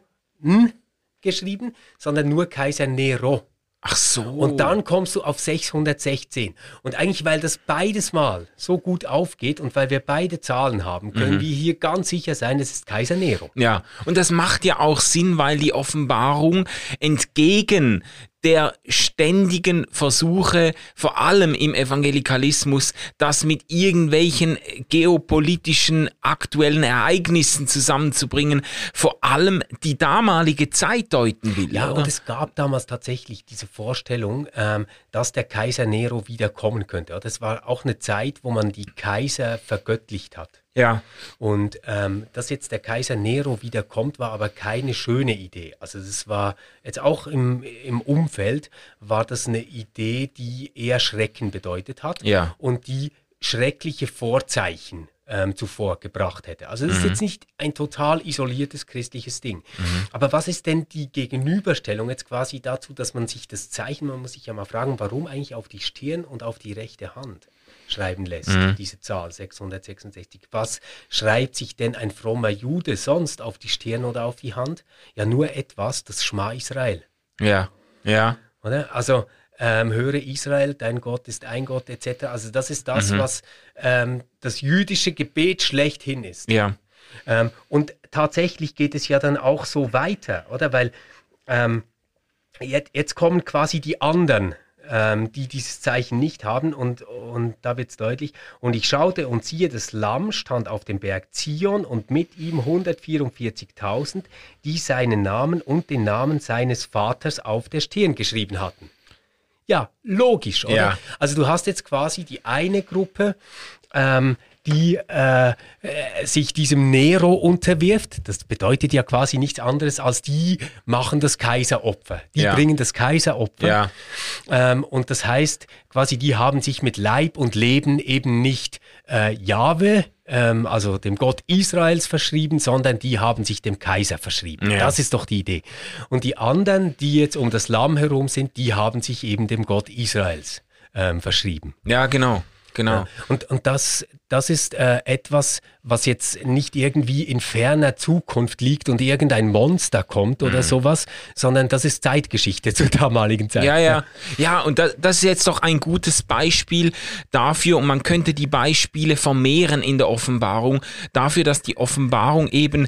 geschrieben, sondern nur Kaiser Nero. Ach so. Und dann kommst du auf 616. Und eigentlich, weil das beides mal so gut aufgeht und weil wir beide Zahlen haben, können mhm. wir hier ganz sicher sein, es ist Kaiser Nero. Ja, und das macht ja auch Sinn, weil die Offenbarung entgegen der ständigen Versuche, vor allem im Evangelikalismus, das mit irgendwelchen geopolitischen aktuellen Ereignissen zusammenzubringen, vor allem die damalige Zeit deuten will. Ja, oder? und es gab damals tatsächlich diese Vorstellung, ähm, dass der Kaiser Nero wiederkommen könnte. Das war auch eine Zeit, wo man die Kaiser vergöttlicht hat. Ja. Und ähm, dass jetzt der Kaiser Nero wiederkommt, war aber keine schöne Idee. Also das war jetzt auch im, im Umfeld, war das eine Idee, die eher Schrecken bedeutet hat ja. und die schreckliche Vorzeichen ähm, zuvor gebracht hätte. Also das mhm. ist jetzt nicht ein total isoliertes christliches Ding. Mhm. Aber was ist denn die Gegenüberstellung jetzt quasi dazu, dass man sich das Zeichen, man muss sich ja mal fragen, warum eigentlich auf die Stirn und auf die rechte Hand? Schreiben lässt, mhm. diese Zahl 666. Was schreibt sich denn ein frommer Jude sonst auf die Stirn oder auf die Hand? Ja, nur etwas, das Schma Israel. Ja, ja. Oder? Also ähm, höre Israel, dein Gott ist ein Gott, etc. Also das ist das, mhm. was ähm, das jüdische Gebet schlechthin ist. Ja. Ähm, und tatsächlich geht es ja dann auch so weiter, oder? Weil ähm, jetzt, jetzt kommen quasi die anderen ähm, die dieses Zeichen nicht haben. Und, und da wird es deutlich. Und ich schaute und siehe, das Lamm stand auf dem Berg Zion und mit ihm 144.000, die seinen Namen und den Namen seines Vaters auf der Stirn geschrieben hatten. Ja, logisch, oder? Ja. Also du hast jetzt quasi die eine Gruppe, ähm, die äh, sich diesem Nero unterwirft. Das bedeutet ja quasi nichts anderes als die machen das Kaiseropfer. Die ja. bringen das Kaiseropfer. Ja. Ähm, und das heißt quasi, die haben sich mit Leib und Leben eben nicht äh, Jahwe, ähm, also dem Gott Israels verschrieben, sondern die haben sich dem Kaiser verschrieben. Ja. Das ist doch die Idee. Und die anderen, die jetzt um das Lamm herum sind, die haben sich eben dem Gott Israels ähm, verschrieben. Ja, genau. Genau. Ja, und, und das, das ist äh, etwas, was jetzt nicht irgendwie in ferner Zukunft liegt und irgendein Monster kommt oder mhm. sowas, sondern das ist Zeitgeschichte zur damaligen Zeit. Ja, ja. Ja, und das, das ist jetzt doch ein gutes Beispiel dafür, und man könnte die Beispiele vermehren in der Offenbarung, dafür, dass die Offenbarung eben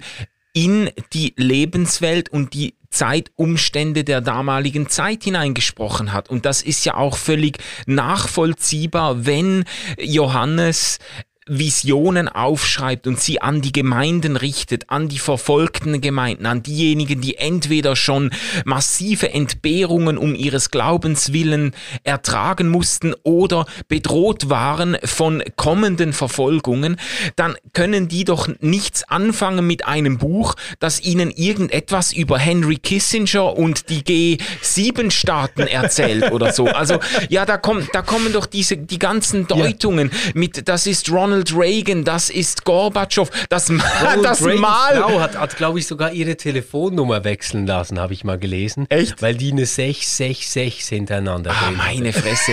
in die Lebenswelt und die Zeitumstände der damaligen Zeit hineingesprochen hat. Und das ist ja auch völlig nachvollziehbar, wenn Johannes Visionen aufschreibt und sie an die Gemeinden richtet, an die verfolgten Gemeinden, an diejenigen, die entweder schon massive Entbehrungen um ihres Glaubens willen ertragen mussten oder bedroht waren von kommenden Verfolgungen, dann können die doch nichts anfangen mit einem Buch, das ihnen irgendetwas über Henry Kissinger und die G7-Staaten erzählt oder so. Also ja, da kommen, da kommen doch diese die ganzen Deutungen mit, das ist Ronald Ronald Reagan, das ist Gorbatschow, das, das Mal. Frau hat, hat glaube ich, sogar ihre Telefonnummer wechseln lassen, habe ich mal gelesen. Echt? Weil die eine 666 hintereinander ah, meine Fresse.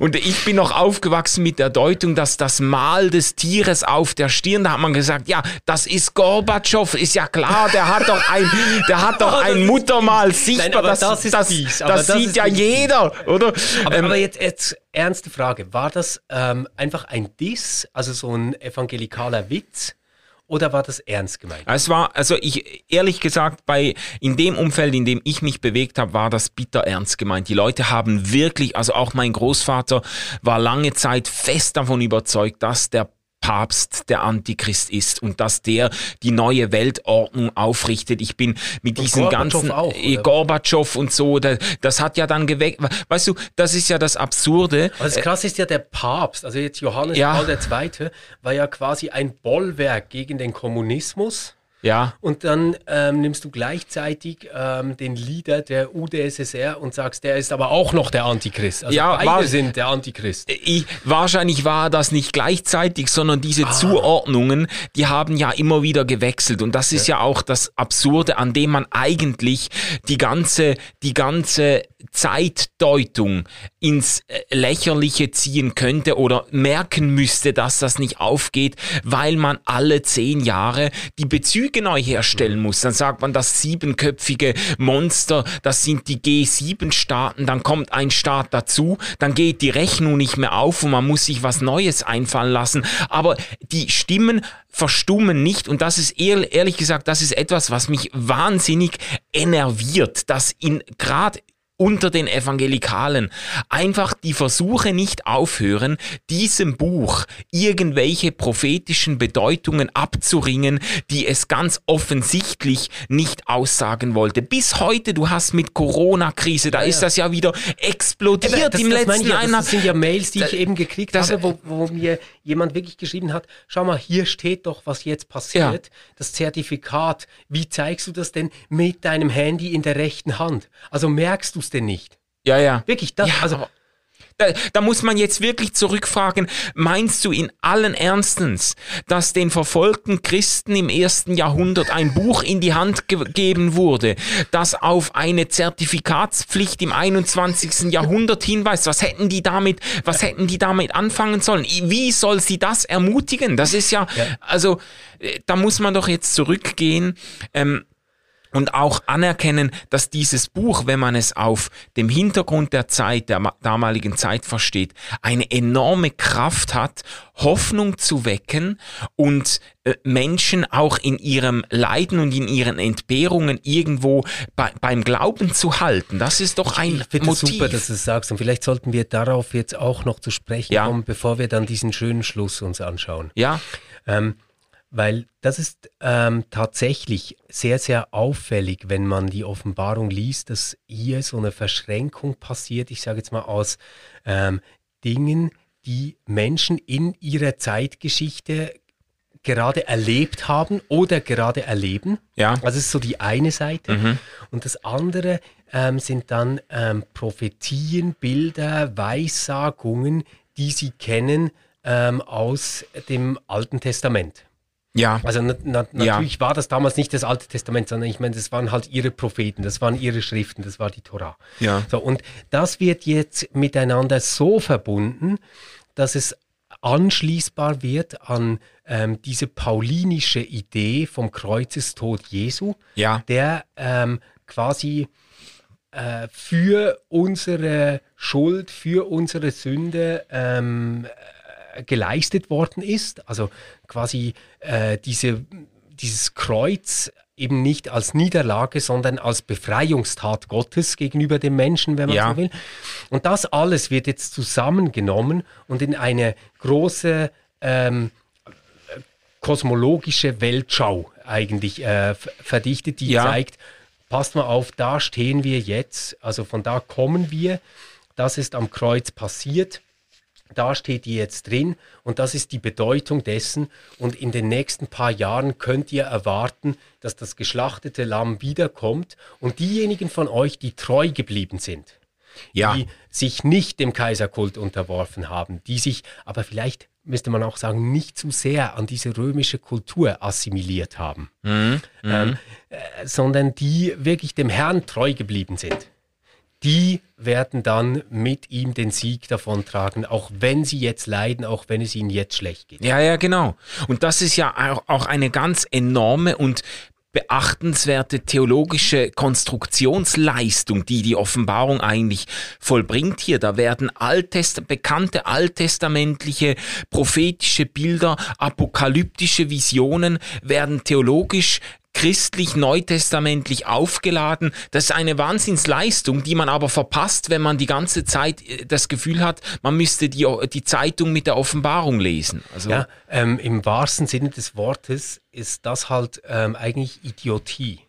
Und ich bin noch aufgewachsen mit der Deutung, dass das Mal des Tieres auf der Stirn, da hat man gesagt, ja, das ist Gorbatschow, ist ja klar, der hat doch ein, der hat doch ein Muttermal sichtbar. Nein, das, das, das, das sieht ja jeder, oder? Aber, ähm, aber jetzt, jetzt ernste Frage. War das ähm, einfach ein Diss, also so ein evangelikaler Witz? Oder war das ernst gemeint? Es war, also ich, ehrlich gesagt, bei, in dem Umfeld, in dem ich mich bewegt habe, war das bitter ernst gemeint. Die Leute haben wirklich, also auch mein Großvater war lange Zeit fest davon überzeugt, dass der Papst der Antichrist ist und dass der die neue Weltordnung aufrichtet. Ich bin mit diesen ganzen auch, äh, Gorbatschow und so, das, hat ja dann geweckt. Weißt du, das ist ja das Absurde. Das Krasse ist ja der Papst, also jetzt Johannes ja. Paul II. war ja quasi ein Bollwerk gegen den Kommunismus. Ja. Und dann ähm, nimmst du gleichzeitig ähm, den Leader der UdSSR und sagst, der ist aber auch noch der Antichrist. Also ja, beide war, sind der Antichrist. Ich, wahrscheinlich war das nicht gleichzeitig, sondern diese ah. Zuordnungen, die haben ja immer wieder gewechselt. Und das ist ja. ja auch das Absurde, an dem man eigentlich die ganze, die ganze Zeitdeutung ins äh, Lächerliche ziehen könnte oder merken müsste, dass das nicht aufgeht, weil man alle zehn Jahre die Bezüge Neu herstellen muss. Dann sagt man, das siebenköpfige Monster, das sind die G7-Staaten, dann kommt ein Staat dazu, dann geht die Rechnung nicht mehr auf und man muss sich was Neues einfallen lassen. Aber die Stimmen verstummen nicht und das ist ehrlich gesagt, das ist etwas, was mich wahnsinnig enerviert, dass in gerade unter den Evangelikalen. Einfach die Versuche nicht aufhören, diesem Buch irgendwelche prophetischen Bedeutungen abzuringen, die es ganz offensichtlich nicht aussagen wollte. Bis heute, du hast mit Corona-Krise, da ja, ist das ja wieder explodiert das, im das letzten ja, Das sind ja Mails, die da, ich eben gekriegt das, habe, wo, wo, mir jemand wirklich geschrieben hat, schau mal, hier steht doch, was jetzt passiert. Ja. Das Zertifikat, wie zeigst du das denn mit deinem Handy in der rechten Hand? Also merkst du es denn nicht? Ja, ja. Wirklich, das, ja, also da, da, muss man jetzt wirklich zurückfragen, meinst du in allen Ernstens, dass den verfolgten Christen im ersten Jahrhundert ein Buch in die Hand gegeben wurde, das auf eine Zertifikatspflicht im 21. Jahrhundert hinweist? Was hätten die damit, was hätten die damit anfangen sollen? Wie soll sie das ermutigen? Das ist ja, ja. also, äh, da muss man doch jetzt zurückgehen. Ähm, und auch anerkennen, dass dieses Buch, wenn man es auf dem Hintergrund der Zeit, der damaligen Zeit versteht, eine enorme Kraft hat, Hoffnung zu wecken und äh, Menschen auch in ihrem Leiden und in ihren Entbehrungen irgendwo bei, beim Glauben zu halten. Das ist doch ein ich Motiv. super, dass du es sagst. Und vielleicht sollten wir darauf jetzt auch noch zu sprechen ja. kommen, bevor wir dann diesen schönen Schluss uns anschauen. Ja. Ähm, weil das ist ähm, tatsächlich sehr, sehr auffällig, wenn man die Offenbarung liest, dass hier so eine Verschränkung passiert, ich sage jetzt mal aus ähm, Dingen, die Menschen in ihrer Zeitgeschichte gerade erlebt haben oder gerade erleben. Ja. Also das ist so die eine Seite. Mhm. Und das andere ähm, sind dann ähm, Prophetien, Bilder, Weissagungen, die sie kennen ähm, aus dem Alten Testament. Ja. Also na, na, natürlich ja. war das damals nicht das Alte Testament, sondern ich meine, das waren halt ihre Propheten, das waren ihre Schriften, das war die Tora. Ja. So, und das wird jetzt miteinander so verbunden, dass es anschließbar wird an ähm, diese paulinische Idee vom Kreuzestod Jesu, ja. der ähm, quasi äh, für unsere Schuld, für unsere Sünde ähm, geleistet worden ist. Also quasi äh, diese, dieses Kreuz eben nicht als Niederlage, sondern als Befreiungstat Gottes gegenüber dem Menschen, wenn man ja. so will. Und das alles wird jetzt zusammengenommen und in eine große ähm, kosmologische Weltschau eigentlich äh, verdichtet, die ja. zeigt, passt mal auf, da stehen wir jetzt, also von da kommen wir, das ist am Kreuz passiert da steht ihr jetzt drin und das ist die Bedeutung dessen. Und in den nächsten paar Jahren könnt ihr erwarten, dass das geschlachtete Lamm wiederkommt und diejenigen von euch, die treu geblieben sind, ja. die sich nicht dem Kaiserkult unterworfen haben, die sich aber vielleicht, müsste man auch sagen, nicht zu sehr an diese römische Kultur assimiliert haben, mhm. ähm, mhm. äh, sondern die wirklich dem Herrn treu geblieben sind die werden dann mit ihm den Sieg davontragen, auch wenn sie jetzt leiden, auch wenn es ihnen jetzt schlecht geht. Ja, ja, genau. Und das ist ja auch eine ganz enorme und beachtenswerte theologische Konstruktionsleistung, die die Offenbarung eigentlich vollbringt hier. Da werden Alttest bekannte alttestamentliche prophetische Bilder, apokalyptische Visionen werden theologisch christlich neutestamentlich aufgeladen. Das ist eine Wahnsinnsleistung, die man aber verpasst, wenn man die ganze Zeit äh, das Gefühl hat, man müsste die, die Zeitung mit der Offenbarung lesen. Also ja, ähm, im wahrsten Sinne des Wortes ist das halt ähm, eigentlich Idiotie.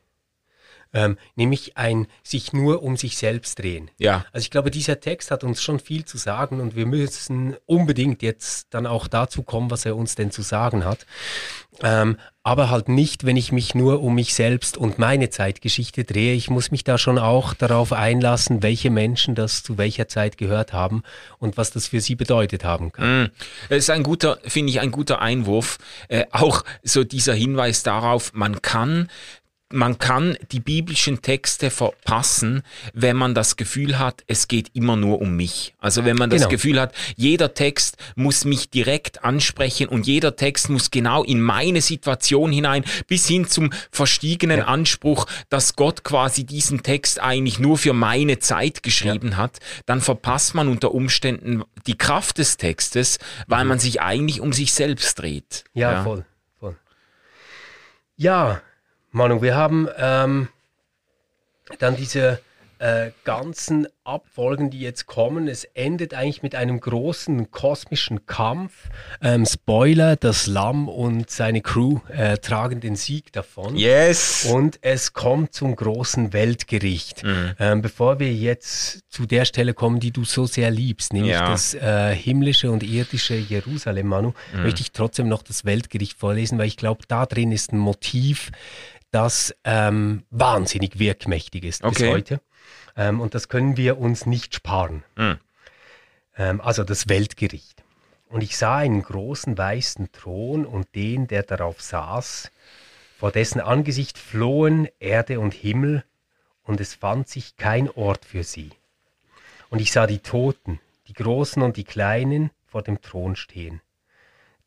Ähm, nämlich ein sich nur um sich selbst drehen. Ja. Also ich glaube, dieser Text hat uns schon viel zu sagen und wir müssen unbedingt jetzt dann auch dazu kommen, was er uns denn zu sagen hat. Ähm, aber halt nicht, wenn ich mich nur um mich selbst und meine Zeitgeschichte drehe. Ich muss mich da schon auch darauf einlassen, welche Menschen das zu welcher Zeit gehört haben und was das für sie bedeutet haben kann. Mm. Das ist ein guter, finde ich, ein guter Einwurf. Äh, auch so dieser Hinweis darauf, man kann man kann die biblischen Texte verpassen, wenn man das Gefühl hat, es geht immer nur um mich. Also wenn man das genau. Gefühl hat, jeder Text muss mich direkt ansprechen und jeder Text muss genau in meine Situation hinein, bis hin zum verstiegenen ja. Anspruch, dass Gott quasi diesen Text eigentlich nur für meine Zeit geschrieben ja. hat, dann verpasst man unter Umständen die Kraft des Textes, weil mhm. man sich eigentlich um sich selbst dreht. Ja, ja. voll. voll. Ja, Manu, wir haben ähm, dann diese äh, ganzen Abfolgen, die jetzt kommen. Es endet eigentlich mit einem großen kosmischen Kampf. Ähm, Spoiler, das Lamm und seine Crew äh, tragen den Sieg davon. Yes! Und es kommt zum großen Weltgericht. Mhm. Ähm, bevor wir jetzt zu der Stelle kommen, die du so sehr liebst, nämlich ja. das äh, himmlische und irdische Jerusalem, Manu, mhm. möchte ich trotzdem noch das Weltgericht vorlesen, weil ich glaube, da drin ist ein Motiv, das ähm, wahnsinnig wirkmächtig ist okay. bis heute. Ähm, und das können wir uns nicht sparen. Mhm. Ähm, also das Weltgericht. Und ich sah einen großen weißen Thron und den, der darauf saß, vor dessen Angesicht flohen Erde und Himmel, und es fand sich kein Ort für sie. Und ich sah die Toten, die Großen und die Kleinen, vor dem Thron stehen.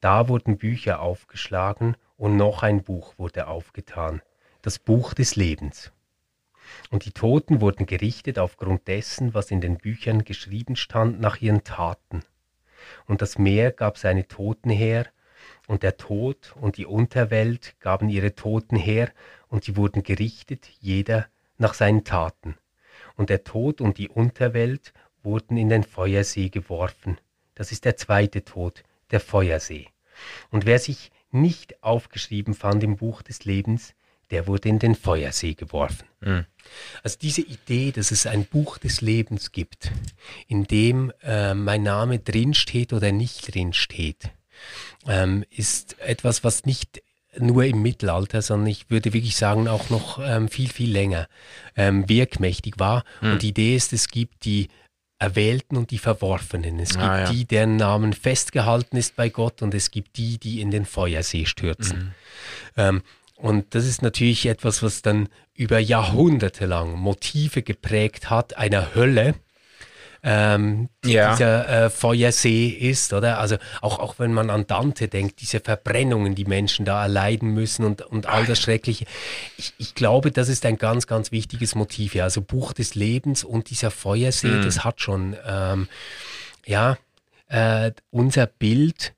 Da wurden Bücher aufgeschlagen, und noch ein Buch wurde aufgetan, das Buch des Lebens. Und die Toten wurden gerichtet aufgrund dessen, was in den Büchern geschrieben stand, nach ihren Taten. Und das Meer gab seine Toten her, und der Tod und die Unterwelt gaben ihre Toten her, und sie wurden gerichtet, jeder nach seinen Taten. Und der Tod und die Unterwelt wurden in den Feuersee geworfen. Das ist der zweite Tod, der Feuersee. Und wer sich nicht aufgeschrieben fand im Buch des Lebens, der wurde in den Feuersee geworfen. Mhm. Also diese Idee, dass es ein Buch des Lebens gibt, in dem äh, mein Name drinsteht oder nicht drinsteht, ähm, ist etwas, was nicht nur im Mittelalter, sondern ich würde wirklich sagen auch noch ähm, viel, viel länger ähm, wirkmächtig war. Mhm. Und die Idee ist, es gibt die Erwählten und die Verworfenen. Es gibt ah, ja. die, deren Namen festgehalten ist bei Gott und es gibt die, die in den Feuersee stürzen. Mhm. Ähm, und das ist natürlich etwas, was dann über Jahrhunderte lang Motive geprägt hat, einer Hölle, ähm, die ja. dieser äh, Feuersee ist, oder? Also auch, auch wenn man an Dante denkt, diese Verbrennungen, die Menschen da erleiden müssen und, und all das Schreckliche. Ich, ich glaube, das ist ein ganz, ganz wichtiges Motiv. Ja. Also Buch des Lebens und dieser Feuersee, mhm. das hat schon, ähm, ja, äh, unser Bild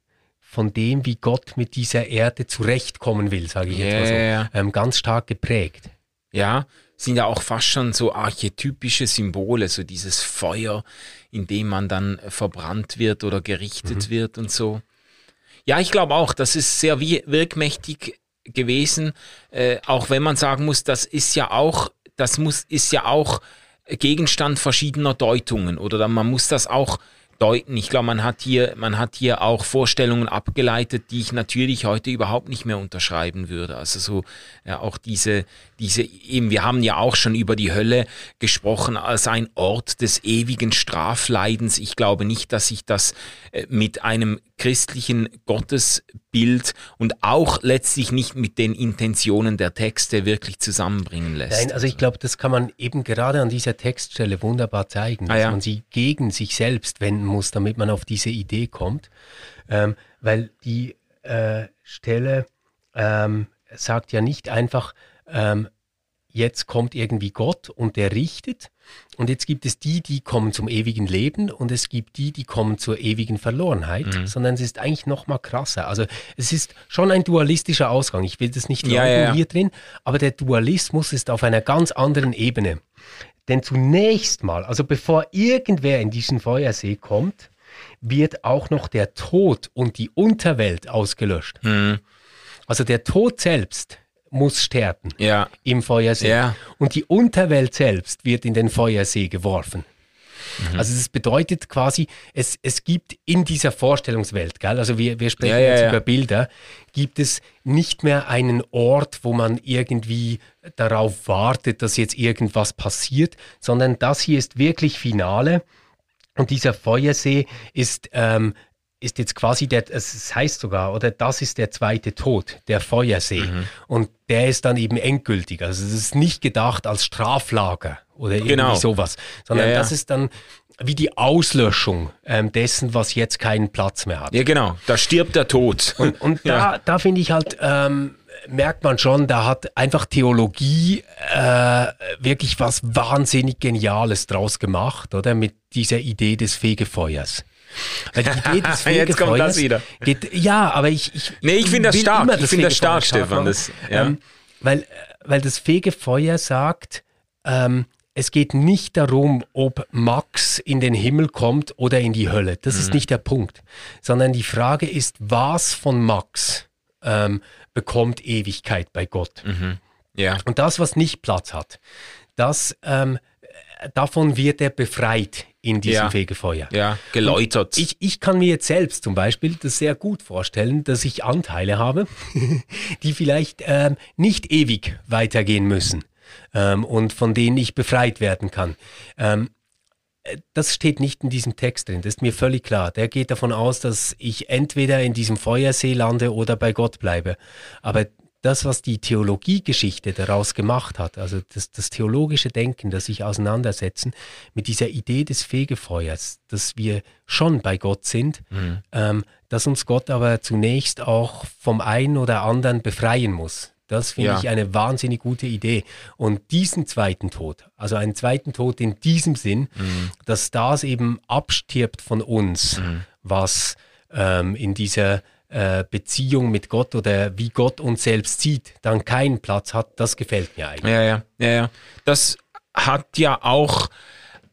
von dem, wie Gott mit dieser Erde zurechtkommen will, sage ich yeah, jetzt mal so, yeah. ähm, ganz stark geprägt. Ja, sind ja auch fast schon so archetypische Symbole, so dieses Feuer, in dem man dann verbrannt wird oder gerichtet mhm. wird und so. Ja, ich glaube auch, das ist sehr wirkmächtig gewesen, äh, auch wenn man sagen muss, das ist ja auch, das muss, ist ja auch Gegenstand verschiedener Deutungen oder man muss das auch deuten. Ich glaube, man hat hier, man hat hier auch Vorstellungen abgeleitet, die ich natürlich heute überhaupt nicht mehr unterschreiben würde. Also so ja, auch diese, diese, eben, wir haben ja auch schon über die Hölle gesprochen als ein Ort des ewigen Strafleidens. Ich glaube nicht, dass sich das äh, mit einem christlichen Gottesbild und auch letztlich nicht mit den Intentionen der Texte wirklich zusammenbringen lässt. Nein, also ich glaube, das kann man eben gerade an dieser Textstelle wunderbar zeigen, ah, dass ja. man sie gegen sich selbst wenden muss, damit man auf diese Idee kommt. Ähm, weil die äh, Stelle ähm, sagt ja nicht einfach, ähm, jetzt kommt irgendwie Gott und der richtet. Und jetzt gibt es die, die kommen zum ewigen Leben und es gibt die, die kommen zur ewigen Verlorenheit, mhm. sondern es ist eigentlich noch mal krasser. Also es ist schon ein dualistischer Ausgang. Ich will das nicht ja, ja, hier drin, aber der Dualismus ist auf einer ganz anderen Ebene. Denn zunächst mal, also bevor irgendwer in diesen Feuersee kommt, wird auch noch der Tod und die Unterwelt ausgelöscht. Mhm. Also der Tod selbst muss sterben ja. im Feuersee. Ja. Und die Unterwelt selbst wird in den Feuersee geworfen. Mhm. Also das bedeutet quasi, es, es gibt in dieser Vorstellungswelt, gell? also wir, wir sprechen ja, jetzt über Bilder, gibt es nicht mehr einen Ort, wo man irgendwie darauf wartet, dass jetzt irgendwas passiert, sondern das hier ist wirklich Finale. Und dieser Feuersee ist ähm, ist jetzt quasi der, es heißt sogar, oder das ist der zweite Tod, der Feuersee. Mhm. Und der ist dann eben endgültig. Also es ist nicht gedacht als Straflager oder irgendwie genau. sowas, sondern ja, ja. das ist dann wie die Auslöschung ähm, dessen, was jetzt keinen Platz mehr hat. Ja, genau. Da stirbt der Tod. Und, und ja. da, da finde ich halt, ähm, merkt man schon, da hat einfach Theologie äh, wirklich was wahnsinnig Geniales draus gemacht, oder? Mit dieser Idee des Fegefeuers. Weil die Idee des Jetzt kommt das wieder. Geht, ja, aber ich. ich nee, ich finde das stark. Das ich finde das stark, Stefan. Das, ja. ähm, weil, weil das Fegefeuer sagt, ähm, es geht nicht darum, ob Max in den Himmel kommt oder in die Hölle. Das mhm. ist nicht der Punkt. Sondern die Frage ist, was von Max ähm, bekommt Ewigkeit bei Gott? Mhm. Ja. Und das, was nicht Platz hat, das, ähm, davon wird er befreit in diesem ja. Fegefeuer. Ja, geläutert. ich, ich kann mir jetzt selbst zum Beispiel das sehr gut vorstellen, dass ich Anteile habe, die vielleicht ähm, nicht ewig weitergehen müssen ähm, und von denen ich befreit werden kann. Ähm, äh, das steht nicht in diesem Text drin, das ist mir völlig klar. Der geht davon aus, dass ich entweder in diesem Feuersee lande oder bei Gott bleibe. Aber das, was die Theologiegeschichte daraus gemacht hat, also das, das, theologische Denken, das sich auseinandersetzen mit dieser Idee des Fegefeuers, dass wir schon bei Gott sind, mhm. ähm, dass uns Gott aber zunächst auch vom einen oder anderen befreien muss. Das finde ja. ich eine wahnsinnig gute Idee. Und diesen zweiten Tod, also einen zweiten Tod in diesem Sinn, mhm. dass das eben abstirbt von uns, mhm. was ähm, in dieser äh, Beziehung mit Gott oder wie Gott uns selbst sieht, dann keinen Platz hat, das gefällt mir eigentlich. Ja, ja, ja, ja. Das hat ja auch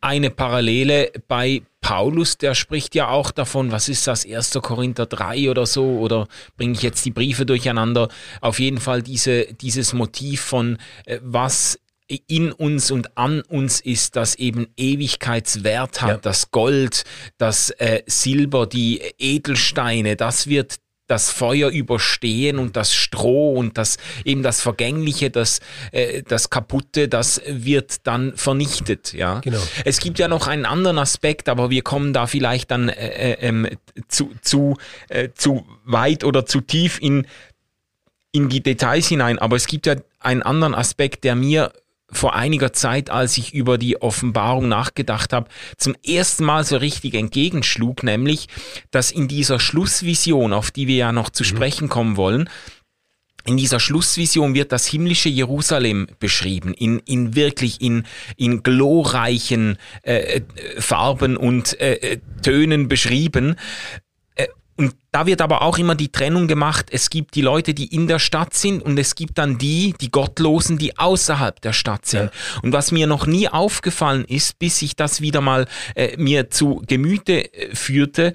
eine Parallele bei Paulus, der spricht ja auch davon, was ist das, 1. Korinther 3 oder so, oder bringe ich jetzt die Briefe durcheinander? Auf jeden Fall diese, dieses Motiv von, äh, was in uns und an uns ist, das eben Ewigkeitswert hat, ja. das Gold, das äh, Silber, die Edelsteine, das wird das Feuer überstehen und das Stroh und das eben das Vergängliche, das, äh, das Kaputte, das wird dann vernichtet. Ja, genau. Es gibt ja noch einen anderen Aspekt, aber wir kommen da vielleicht dann äh, äh, ähm, zu, zu, äh, zu weit oder zu tief in, in die Details hinein. Aber es gibt ja einen anderen Aspekt, der mir vor einiger Zeit, als ich über die Offenbarung nachgedacht habe, zum ersten Mal so richtig entgegenschlug, nämlich, dass in dieser Schlussvision, auf die wir ja noch zu mhm. sprechen kommen wollen, in dieser Schlussvision wird das himmlische Jerusalem beschrieben, in, in wirklich in, in glorreichen äh, äh Farben und äh, äh, Tönen beschrieben. Und da wird aber auch immer die Trennung gemacht, es gibt die Leute, die in der Stadt sind und es gibt dann die, die Gottlosen, die außerhalb der Stadt sind. Ja. Und was mir noch nie aufgefallen ist, bis ich das wieder mal äh, mir zu Gemüte äh, führte,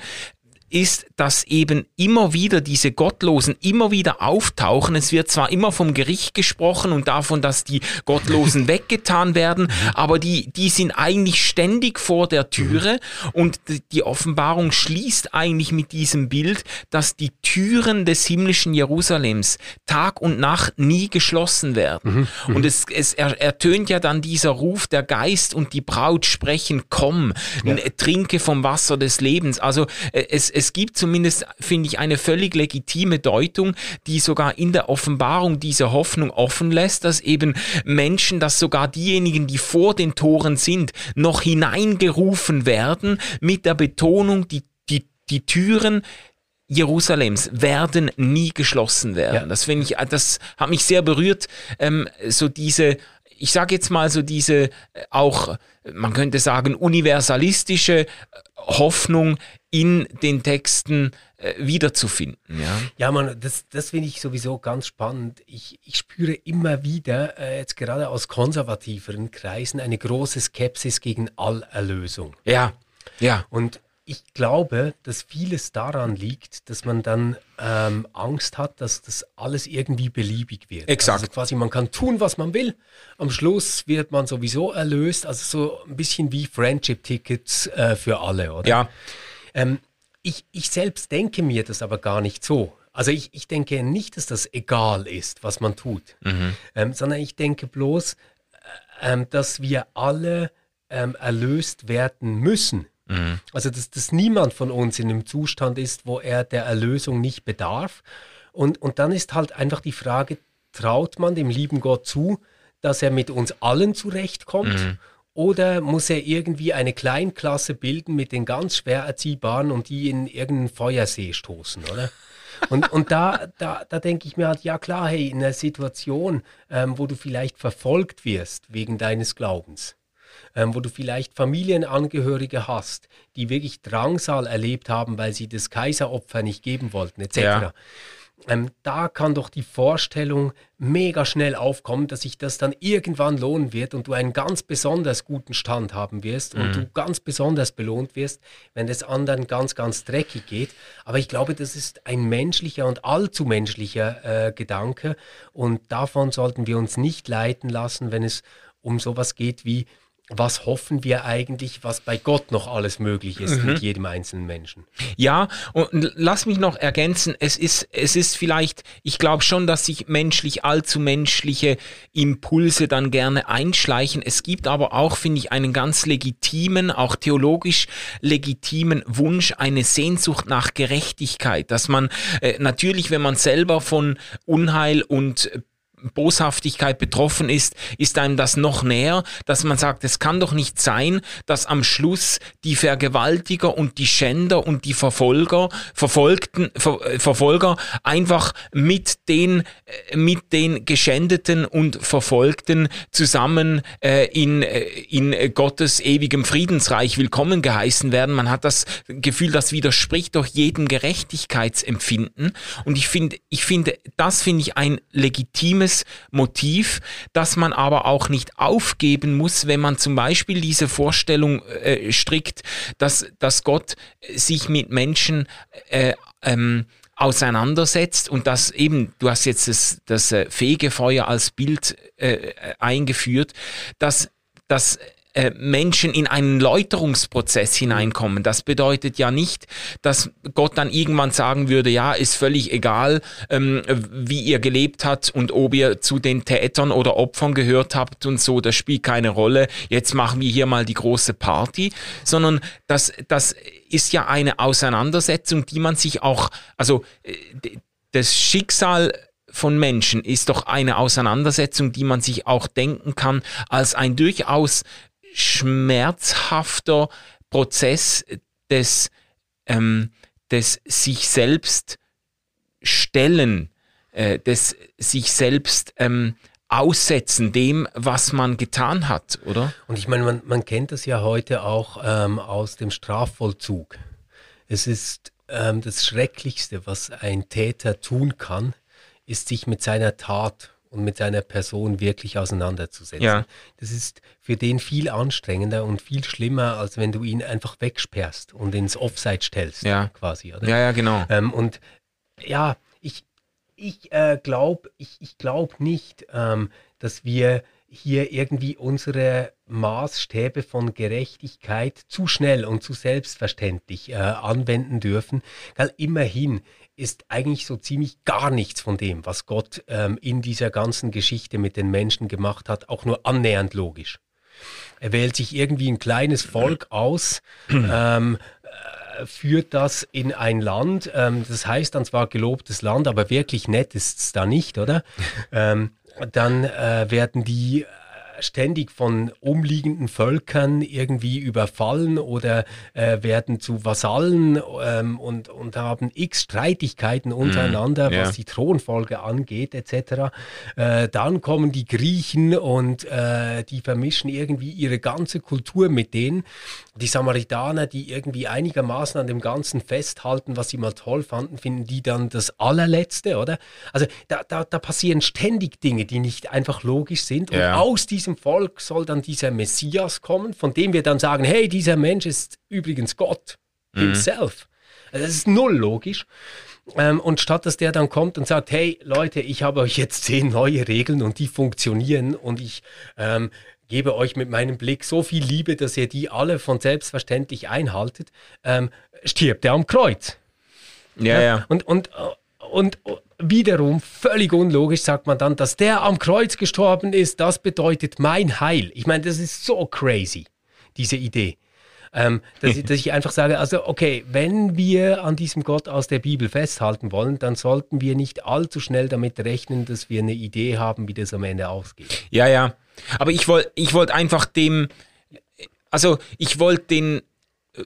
ist, dass eben immer wieder diese Gottlosen immer wieder auftauchen. Es wird zwar immer vom Gericht gesprochen und davon, dass die Gottlosen weggetan werden, aber die, die sind eigentlich ständig vor der Türe und die Offenbarung schließt eigentlich mit diesem Bild, dass die Türen des himmlischen Jerusalems Tag und Nacht nie geschlossen werden. Mhm. Und es, es ertönt ja dann dieser Ruf, der Geist und die Braut sprechen, komm, ja. trinke vom Wasser des Lebens. Also äh, es, es es gibt zumindest, finde ich, eine völlig legitime Deutung, die sogar in der Offenbarung diese Hoffnung offen lässt, dass eben Menschen, dass sogar diejenigen, die vor den Toren sind, noch hineingerufen werden mit der Betonung, die, die, die Türen Jerusalems werden nie geschlossen werden. Ja. Das finde ich, das hat mich sehr berührt, ähm, so diese, ich sage jetzt mal so diese äh, auch, man könnte sagen, universalistische äh, Hoffnung in den Texten äh, wiederzufinden. Ja, ja man, das, das finde ich sowieso ganz spannend. Ich, ich spüre immer wieder, äh, jetzt gerade aus konservativeren Kreisen, eine große Skepsis gegen Allerlösung. Ja, ja. Und ich glaube, dass vieles daran liegt, dass man dann ähm, Angst hat, dass das alles irgendwie beliebig wird. Exakt. Also quasi, man kann tun, was man will. Am Schluss wird man sowieso erlöst. Also so ein bisschen wie Friendship-Tickets äh, für alle, oder? Ja. Ähm, ich, ich selbst denke mir das aber gar nicht so. Also ich, ich denke nicht, dass das egal ist, was man tut, mhm. ähm, sondern ich denke bloß, äh, ähm, dass wir alle ähm, erlöst werden müssen Mhm. Also, dass, dass niemand von uns in einem Zustand ist, wo er der Erlösung nicht bedarf. Und, und dann ist halt einfach die Frage, traut man dem lieben Gott zu, dass er mit uns allen zurechtkommt? Mhm. Oder muss er irgendwie eine Kleinklasse bilden mit den ganz schwer erziehbaren und die in irgendeinen Feuersee stoßen, oder? Und, und da, da, da denke ich mir halt, ja klar, hey, in einer Situation, ähm, wo du vielleicht verfolgt wirst wegen deines Glaubens, ähm, wo du vielleicht Familienangehörige hast, die wirklich Drangsal erlebt haben, weil sie das Kaiseropfer nicht geben wollten, etc. Ja ähm, da kann doch die Vorstellung mega schnell aufkommen, dass sich das dann irgendwann lohnen wird und du einen ganz besonders guten Stand haben wirst mhm. und du ganz besonders belohnt wirst, wenn es anderen ganz, ganz dreckig geht. Aber ich glaube, das ist ein menschlicher und allzu menschlicher äh, Gedanke und davon sollten wir uns nicht leiten lassen, wenn es um sowas geht wie was hoffen wir eigentlich, was bei Gott noch alles möglich ist mhm. mit jedem einzelnen Menschen. Ja, und lass mich noch ergänzen, es ist, es ist vielleicht, ich glaube schon, dass sich menschlich allzu menschliche Impulse dann gerne einschleichen. Es gibt aber auch, finde ich, einen ganz legitimen, auch theologisch legitimen Wunsch, eine Sehnsucht nach Gerechtigkeit, dass man äh, natürlich, wenn man selber von Unheil und Boshaftigkeit betroffen ist, ist einem das noch näher, dass man sagt, es kann doch nicht sein, dass am Schluss die Vergewaltiger und die Schänder und die Verfolger, Verfolgten, Ver, äh, Verfolger einfach mit den, äh, mit den Geschändeten und Verfolgten zusammen äh, in, äh, in Gottes ewigem Friedensreich willkommen geheißen werden. Man hat das Gefühl, das widerspricht doch jedem Gerechtigkeitsempfinden. Und ich finde, ich finde, das finde ich ein legitimes gutes Motiv, das man aber auch nicht aufgeben muss, wenn man zum Beispiel diese Vorstellung äh, strickt, dass, dass Gott sich mit Menschen äh, ähm, auseinandersetzt und das eben, du hast jetzt das, das äh, Fegefeuer als Bild äh, eingeführt, dass, dass äh, Menschen in einen Läuterungsprozess hineinkommen. Das bedeutet ja nicht, dass Gott dann irgendwann sagen würde, ja, ist völlig egal, ähm, wie ihr gelebt habt und ob ihr zu den Tätern oder Opfern gehört habt und so, das spielt keine Rolle. Jetzt machen wir hier mal die große Party, sondern das, das ist ja eine Auseinandersetzung, die man sich auch, also äh, das Schicksal von Menschen ist doch eine Auseinandersetzung, die man sich auch denken kann als ein durchaus schmerzhafter Prozess des, ähm, des sich selbst stellen, äh, des sich selbst ähm, aussetzen dem, was man getan hat, oder? Und ich meine, man, man kennt das ja heute auch ähm, aus dem Strafvollzug. Es ist ähm, das Schrecklichste, was ein Täter tun kann, ist sich mit seiner Tat und mit seiner Person wirklich auseinanderzusetzen. Ja. Das ist für den viel anstrengender und viel schlimmer, als wenn du ihn einfach wegsperrst und ins Offside stellst, ja. quasi. Oder? Ja, ja, genau. Ähm, und ja, ich, ich äh, glaube ich, ich glaub nicht, ähm, dass wir hier irgendwie unsere Maßstäbe von Gerechtigkeit zu schnell und zu selbstverständlich äh, anwenden dürfen. Weil immerhin ist eigentlich so ziemlich gar nichts von dem, was Gott ähm, in dieser ganzen Geschichte mit den Menschen gemacht hat, auch nur annähernd logisch. Er wählt sich irgendwie ein kleines Volk aus, ähm, äh, führt das in ein Land, ähm, das heißt dann zwar gelobtes Land, aber wirklich nett ist es da nicht, oder? ähm, dann äh, werden die ständig von umliegenden Völkern irgendwie überfallen oder äh, werden zu Vasallen ähm, und, und haben x Streitigkeiten mhm. untereinander, mm, yeah. was die Thronfolge angeht etc. Äh, dann kommen die Griechen und äh, die vermischen irgendwie ihre ganze Kultur mit denen. Die Samaritaner, die irgendwie einigermaßen an dem Ganzen festhalten, was sie mal toll fanden, finden die dann das allerletzte, oder? Also da, da, da passieren ständig Dinge, die nicht einfach logisch sind. Und yeah. aus diesem diesem Volk soll dann dieser Messias kommen, von dem wir dann sagen, hey, dieser Mensch ist übrigens Gott mhm. himself. Also das ist null logisch. Ähm, und statt dass der dann kommt und sagt, hey Leute, ich habe euch jetzt zehn neue Regeln und die funktionieren und ich ähm, gebe euch mit meinem Blick so viel Liebe, dass ihr die alle von selbstverständlich einhaltet, ähm, stirbt er am Kreuz. Ja, ja. Und, und, und wiederum völlig unlogisch sagt man dann, dass der am Kreuz gestorben ist, das bedeutet mein Heil. Ich meine, das ist so crazy, diese Idee. Ähm, dass, ich, dass ich einfach sage, also okay, wenn wir an diesem Gott aus der Bibel festhalten wollen, dann sollten wir nicht allzu schnell damit rechnen, dass wir eine Idee haben, wie das am Ende ausgeht. Ja, ja. Aber ich wollte ich wollt einfach dem, also ich wollte den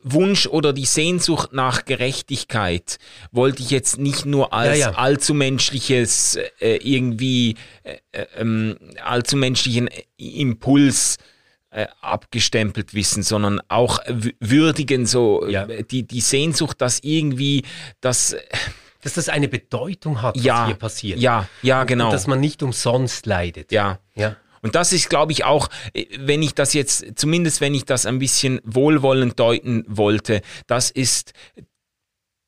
Wunsch oder die Sehnsucht nach Gerechtigkeit wollte ich jetzt nicht nur als ja, ja. allzu menschliches äh, irgendwie äh, äh ähm, allzu menschlichen Impuls äh, abgestempelt wissen, sondern auch würdigen so ja. die die Sehnsucht, dass irgendwie das dass das eine Bedeutung hat, was hier passiert. Ja, ja, genau. Und dass man nicht umsonst leidet. Ja. Ja. Und das ist, glaube ich, auch, äh, wenn ich das jetzt, zumindest wenn ich das ein bisschen wohlwollend deuten wollte, das ist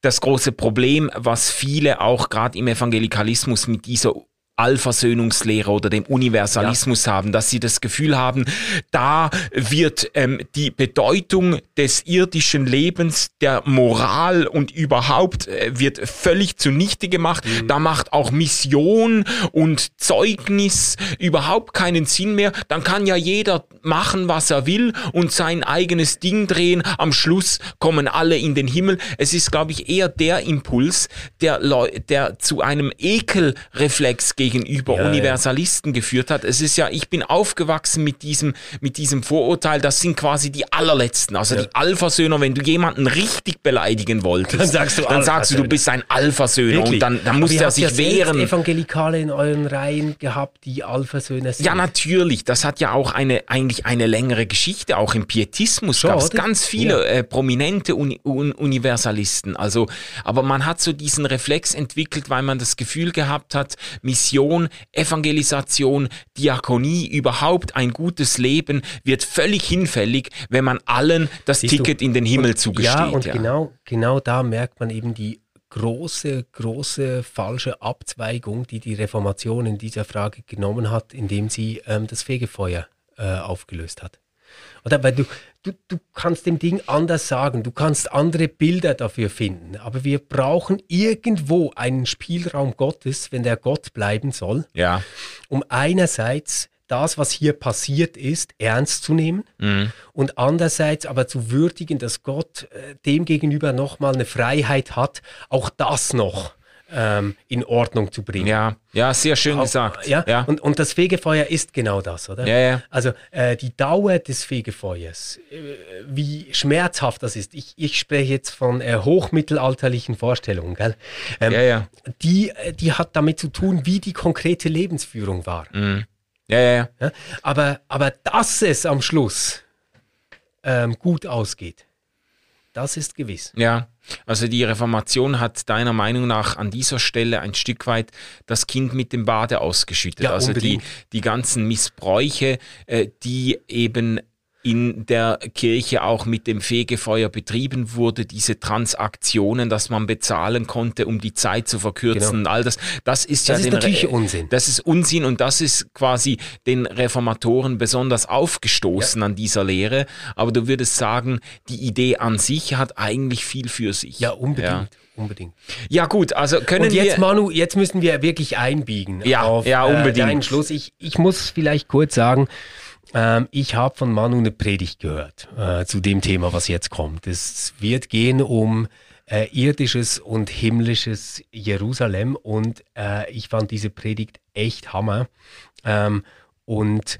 das große Problem, was viele auch gerade im Evangelikalismus mit dieser Allversöhnungslehre oder dem Universalismus ja. haben, dass sie das Gefühl haben, da wird ähm, die Bedeutung des irdischen Lebens, der Moral und überhaupt äh, wird völlig zunichte gemacht. Mhm. Da macht auch Mission und Zeugnis überhaupt keinen Sinn mehr. Dann kann ja jeder machen, was er will und sein eigenes Ding drehen. Am Schluss kommen alle in den Himmel. Es ist, glaube ich, eher der Impuls, der, der zu einem Ekelreflex geht gegenüber ja, Universalisten ja. geführt hat. Es ist ja, ich bin aufgewachsen mit diesem, mit diesem Vorurteil, das sind quasi die allerletzten, also ja. die Alphasöhner. Wenn du jemanden richtig beleidigen wolltest, dann sagst du, dann sagst du, du bist ein Alphasöhner und dann, dann muss er sich wehren. Evangelikale in euren Reihen gehabt, die Alphasöhner sind. Ja, natürlich. Das hat ja auch eine, eigentlich eine längere Geschichte. Auch im Pietismus gab es ganz viele äh, prominente Uni Un Universalisten. Also, aber man hat so diesen Reflex entwickelt, weil man das Gefühl gehabt hat, Mission Mission, Evangelisation, Diakonie, überhaupt ein gutes Leben wird völlig hinfällig, wenn man allen das Siehst Ticket du? in den Himmel und, zugesteht. Ja, und ja. Genau, genau da merkt man eben die große, große falsche Abzweigung, die die Reformation in dieser Frage genommen hat, indem sie ähm, das Fegefeuer äh, aufgelöst hat. Oder weil du, du, du kannst dem Ding anders sagen, du kannst andere Bilder dafür finden, aber wir brauchen irgendwo einen Spielraum Gottes, wenn der Gott bleiben soll, ja. um einerseits das, was hier passiert ist, ernst zu nehmen mhm. und andererseits aber zu würdigen, dass Gott äh, dem gegenüber nochmal eine Freiheit hat, auch das noch ähm, in Ordnung zu bringen. Ja, ja, sehr schön Auch, gesagt. Ja, ja. Und, und das Fegefeuer ist genau das, oder? Ja, ja. Also äh, die Dauer des Fegefeuers, äh, wie schmerzhaft das ist. Ich, ich spreche jetzt von äh, hochmittelalterlichen Vorstellungen, gell? Ähm, ja, ja. Die, äh, die hat damit zu tun, wie die konkrete Lebensführung war. Mhm. Ja, ja, ja, ja. Aber, aber dass es am Schluss ähm, gut ausgeht, das ist gewiss. Ja, also die Reformation hat deiner Meinung nach an dieser Stelle ein Stück weit das Kind mit dem Bade ausgeschüttet. Ja, also die, die ganzen Missbräuche, äh, die eben in der Kirche auch mit dem Fegefeuer betrieben wurde, diese Transaktionen, dass man bezahlen konnte, um die Zeit zu verkürzen genau. und all das. Das ist das ja ist natürlich Re Unsinn. Das ist Unsinn und das ist quasi den Reformatoren besonders aufgestoßen ja. an dieser Lehre. Aber du würdest sagen, die Idee an sich hat eigentlich viel für sich. Ja, unbedingt. Ja. Unbedingt. Ja, gut, also können Und jetzt, wir. Manu, jetzt müssen wir wirklich einbiegen. Ja, auf, ja unbedingt. Äh, Schluss. Ich, ich muss vielleicht kurz sagen, ähm, ich habe von Manu eine Predigt gehört äh, zu dem Thema, was jetzt kommt. Es wird gehen um äh, irdisches und himmlisches Jerusalem und äh, ich fand diese Predigt echt Hammer. Ähm, und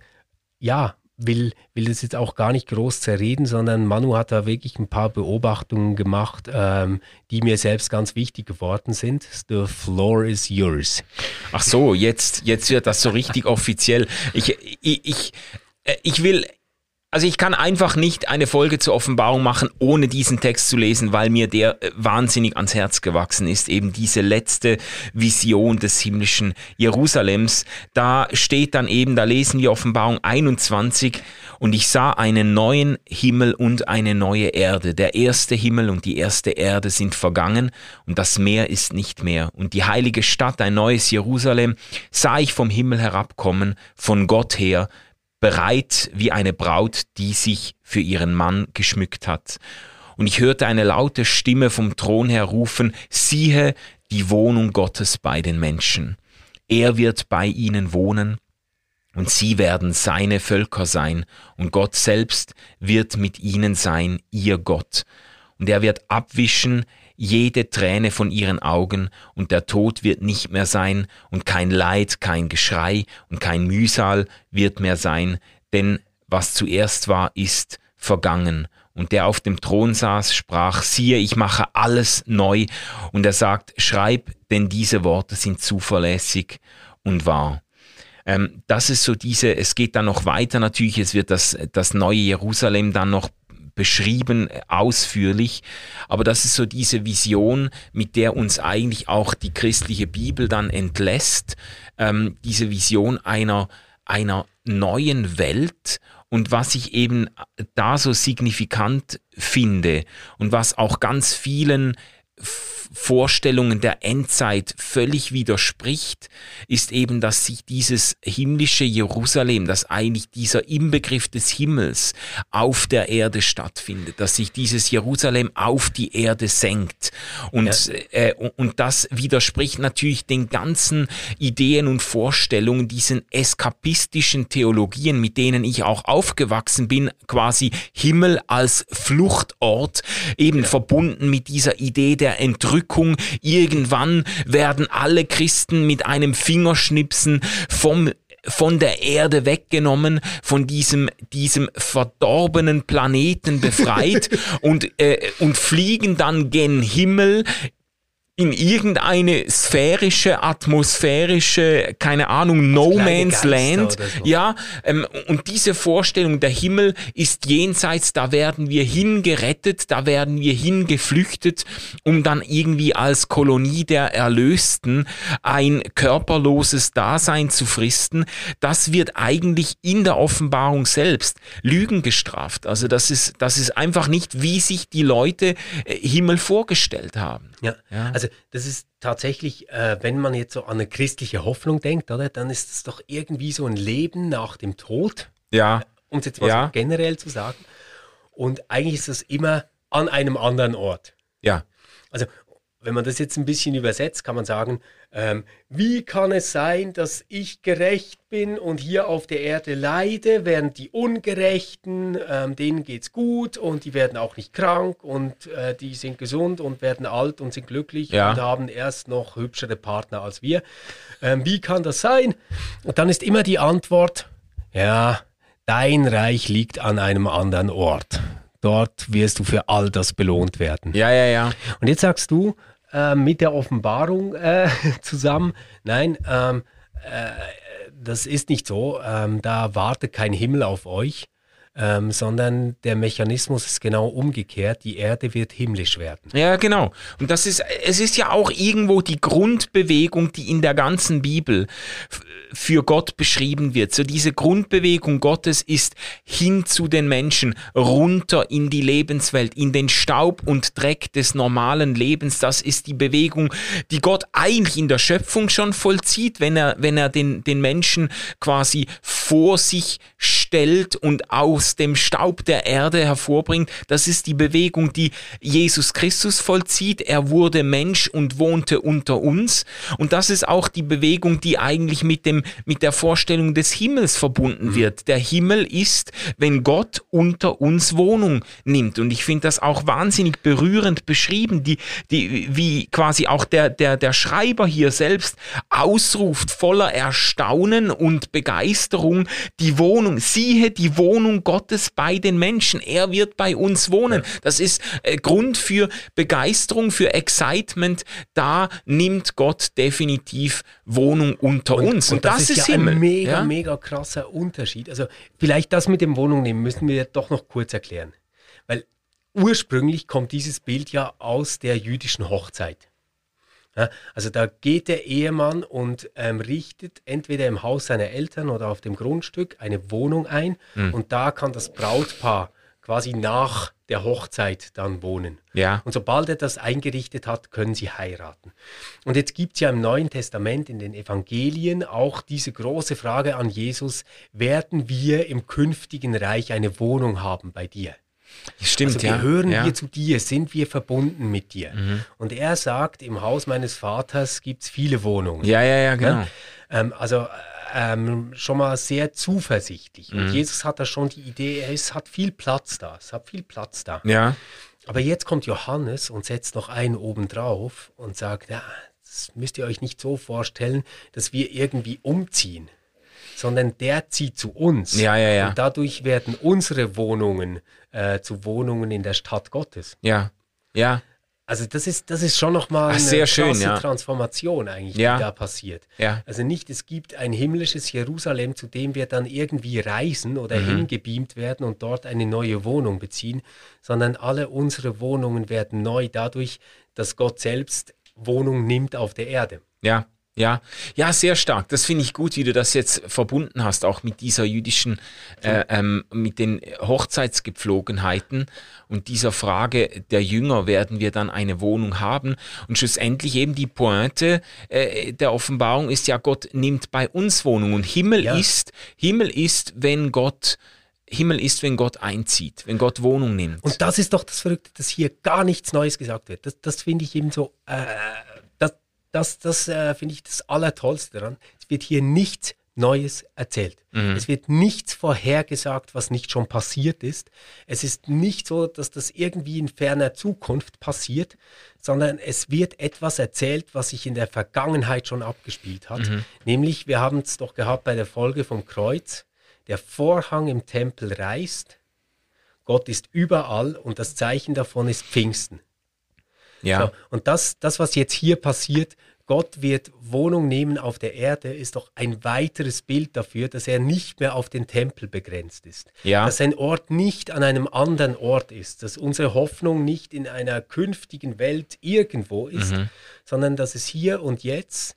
ja, will, will das jetzt auch gar nicht groß zerreden, sondern Manu hat da wirklich ein paar Beobachtungen gemacht, ähm, die mir selbst ganz wichtig geworden sind. The floor is yours. Ach so, jetzt, jetzt wird das so richtig offiziell. Ich, ich, ich ich will also ich kann einfach nicht eine Folge zur Offenbarung machen, ohne diesen Text zu lesen, weil mir der äh, wahnsinnig ans Herz gewachsen ist. Eben diese letzte Vision des himmlischen Jerusalems. Da steht dann eben, da lesen wir Offenbarung 21 und ich sah einen neuen Himmel und eine neue Erde. Der erste Himmel und die erste Erde sind vergangen und das Meer ist nicht mehr. Und die heilige Stadt, ein neues Jerusalem, sah ich vom Himmel herabkommen, von Gott her, bereit wie eine Braut, die sich für ihren Mann geschmückt hat. Und ich hörte eine laute Stimme vom Thron her rufen, siehe die Wohnung Gottes bei den Menschen. Er wird bei ihnen wohnen und sie werden seine Völker sein, und Gott selbst wird mit ihnen sein, ihr Gott. Und er wird abwischen jede Träne von ihren Augen, und der Tod wird nicht mehr sein, und kein Leid, kein Geschrei und kein Mühsal wird mehr sein, denn was zuerst war, ist vergangen. Und der auf dem Thron saß, sprach, siehe, ich mache alles neu. Und er sagt, schreib, denn diese Worte sind zuverlässig und wahr. Ähm, das ist so diese, es geht dann noch weiter natürlich, es wird das, das neue Jerusalem dann noch beschrieben, ausführlich. Aber das ist so diese Vision, mit der uns eigentlich auch die christliche Bibel dann entlässt. Ähm, diese Vision einer, einer neuen Welt und was ich eben da so signifikant finde und was auch ganz vielen Vorstellungen der Endzeit völlig widerspricht, ist eben, dass sich dieses himmlische Jerusalem, dass eigentlich dieser Inbegriff des Himmels auf der Erde stattfindet, dass sich dieses Jerusalem auf die Erde senkt. Und, ja. äh, und das widerspricht natürlich den ganzen Ideen und Vorstellungen, diesen eskapistischen Theologien, mit denen ich auch aufgewachsen bin, quasi Himmel als Fluchtort, eben ja. verbunden mit dieser Idee der Entrückung Entrückung. Irgendwann werden alle Christen mit einem Fingerschnipsen vom von der Erde weggenommen, von diesem, diesem verdorbenen Planeten befreit und, äh, und fliegen dann gen Himmel in irgendeine sphärische, atmosphärische, keine Ahnung, No Man's Land. So. Ja, ähm, und diese Vorstellung, der Himmel ist jenseits, da werden wir hingerettet, da werden wir hingeflüchtet, um dann irgendwie als Kolonie der Erlösten ein körperloses Dasein zu fristen. Das wird eigentlich in der Offenbarung selbst Lügen gestraft. Also das ist, das ist einfach nicht, wie sich die Leute äh, Himmel vorgestellt haben. Ja, ja. also das ist tatsächlich, äh, wenn man jetzt so an eine christliche Hoffnung denkt, oder, dann ist es doch irgendwie so ein Leben nach dem Tod. Ja. Um es jetzt mal ja. so generell zu sagen. Und eigentlich ist das immer an einem anderen Ort. Ja. Also, wenn man das jetzt ein bisschen übersetzt, kann man sagen, ähm, wie kann es sein, dass ich gerecht bin und hier auf der Erde leide, während die Ungerechten, ähm, denen es gut und die werden auch nicht krank und äh, die sind gesund und werden alt und sind glücklich ja. und haben erst noch hübschere Partner als wir. Ähm, wie kann das sein? Und dann ist immer die Antwort, ja, dein Reich liegt an einem anderen Ort. Dort wirst du für all das belohnt werden. Ja, ja, ja. Und jetzt sagst du, äh, mit der Offenbarung äh, zusammen. Nein, ähm, äh, das ist nicht so. Ähm, da wartet kein Himmel auf euch, ähm, sondern der Mechanismus ist genau umgekehrt. Die Erde wird himmlisch werden. Ja, genau. Und das ist, es ist ja auch irgendwo die Grundbewegung, die in der ganzen Bibel für Gott beschrieben wird. So diese Grundbewegung Gottes ist hin zu den Menschen, runter in die Lebenswelt, in den Staub und Dreck des normalen Lebens. Das ist die Bewegung, die Gott eigentlich in der Schöpfung schon vollzieht, wenn er, wenn er den, den Menschen quasi vor sich stellt und aus dem Staub der Erde hervorbringt. Das ist die Bewegung, die Jesus Christus vollzieht. Er wurde Mensch und wohnte unter uns. Und das ist auch die Bewegung, die eigentlich mit dem mit der Vorstellung des Himmels verbunden mhm. wird. Der Himmel ist, wenn Gott unter uns Wohnung nimmt. Und ich finde das auch wahnsinnig berührend beschrieben, die, die, wie quasi auch der, der, der Schreiber hier selbst ausruft voller Erstaunen und Begeisterung, die Wohnung, siehe die Wohnung Gottes bei den Menschen. Er wird bei uns wohnen. Das ist äh, Grund für Begeisterung, für Excitement. Da nimmt Gott definitiv Wohnung unter und, uns. Und, das, das, ist, ist ja Himmel. ein mega, ja? mega krasser Unterschied. Also vielleicht das mit dem Wohnung nehmen müssen wir doch noch kurz erklären. Weil ursprünglich kommt dieses Bild ja aus der jüdischen Hochzeit. Also da geht der Ehemann und ähm, richtet entweder im Haus seiner Eltern oder auf dem Grundstück eine Wohnung ein mhm. und da kann das Brautpaar quasi nach der Hochzeit dann wohnen. Ja. Und sobald er das eingerichtet hat, können sie heiraten. Und jetzt gibt es ja im Neuen Testament, in den Evangelien, auch diese große Frage an Jesus, werden wir im künftigen Reich eine Wohnung haben bei dir? Stimmt, also gehören ja. wir zu dir, sind wir verbunden mit dir? Mhm. Und er sagt, im Haus meines Vaters gibt es viele Wohnungen. Ja, ja, ja, genau. Ja? Ähm, also ähm, schon mal sehr zuversichtlich. Und mhm. Jesus hat da schon die Idee, es hat viel Platz da. Es hat viel Platz da. Ja. Aber jetzt kommt Johannes und setzt noch einen oben drauf und sagt, ja, das müsst ihr euch nicht so vorstellen, dass wir irgendwie umziehen, sondern der zieht zu uns. Ja, ja, ja. Und dadurch werden unsere Wohnungen äh, zu Wohnungen in der Stadt Gottes. Ja, ja. Also das ist, das ist schon nochmal eine sehr schön, ja. Transformation eigentlich, ja. die da passiert. Ja. Also nicht, es gibt ein himmlisches Jerusalem, zu dem wir dann irgendwie reisen oder mhm. hingebeamt werden und dort eine neue Wohnung beziehen, sondern alle unsere Wohnungen werden neu dadurch, dass Gott selbst Wohnung nimmt auf der Erde. Ja, ja, ja, sehr stark. Das finde ich gut, wie du das jetzt verbunden hast, auch mit dieser jüdischen, äh, ähm, mit den Hochzeitsgepflogenheiten und dieser Frage der Jünger, werden wir dann eine Wohnung haben? Und schlussendlich eben die Pointe äh, der Offenbarung ist ja, Gott nimmt bei uns Wohnung und Himmel ja. ist, Himmel ist, wenn Gott Himmel ist, wenn Gott einzieht, wenn Gott Wohnung nimmt. Und das ist doch das Verrückte, dass hier gar nichts Neues gesagt wird. Das, das finde ich eben so, äh, das, das äh, finde ich das Allertollste daran. Es wird hier nichts Neues erzählt. Mhm. Es wird nichts vorhergesagt, was nicht schon passiert ist. Es ist nicht so, dass das irgendwie in ferner Zukunft passiert, sondern es wird etwas erzählt, was sich in der Vergangenheit schon abgespielt hat. Mhm. Nämlich, wir haben es doch gehabt bei der Folge vom Kreuz, der Vorhang im Tempel reißt, Gott ist überall und das Zeichen davon ist Pfingsten. Ja. So, und das, das, was jetzt hier passiert, Gott wird Wohnung nehmen auf der Erde, ist doch ein weiteres Bild dafür, dass er nicht mehr auf den Tempel begrenzt ist. Ja. Dass sein Ort nicht an einem anderen Ort ist, dass unsere Hoffnung nicht in einer künftigen Welt irgendwo ist, mhm. sondern dass es hier und jetzt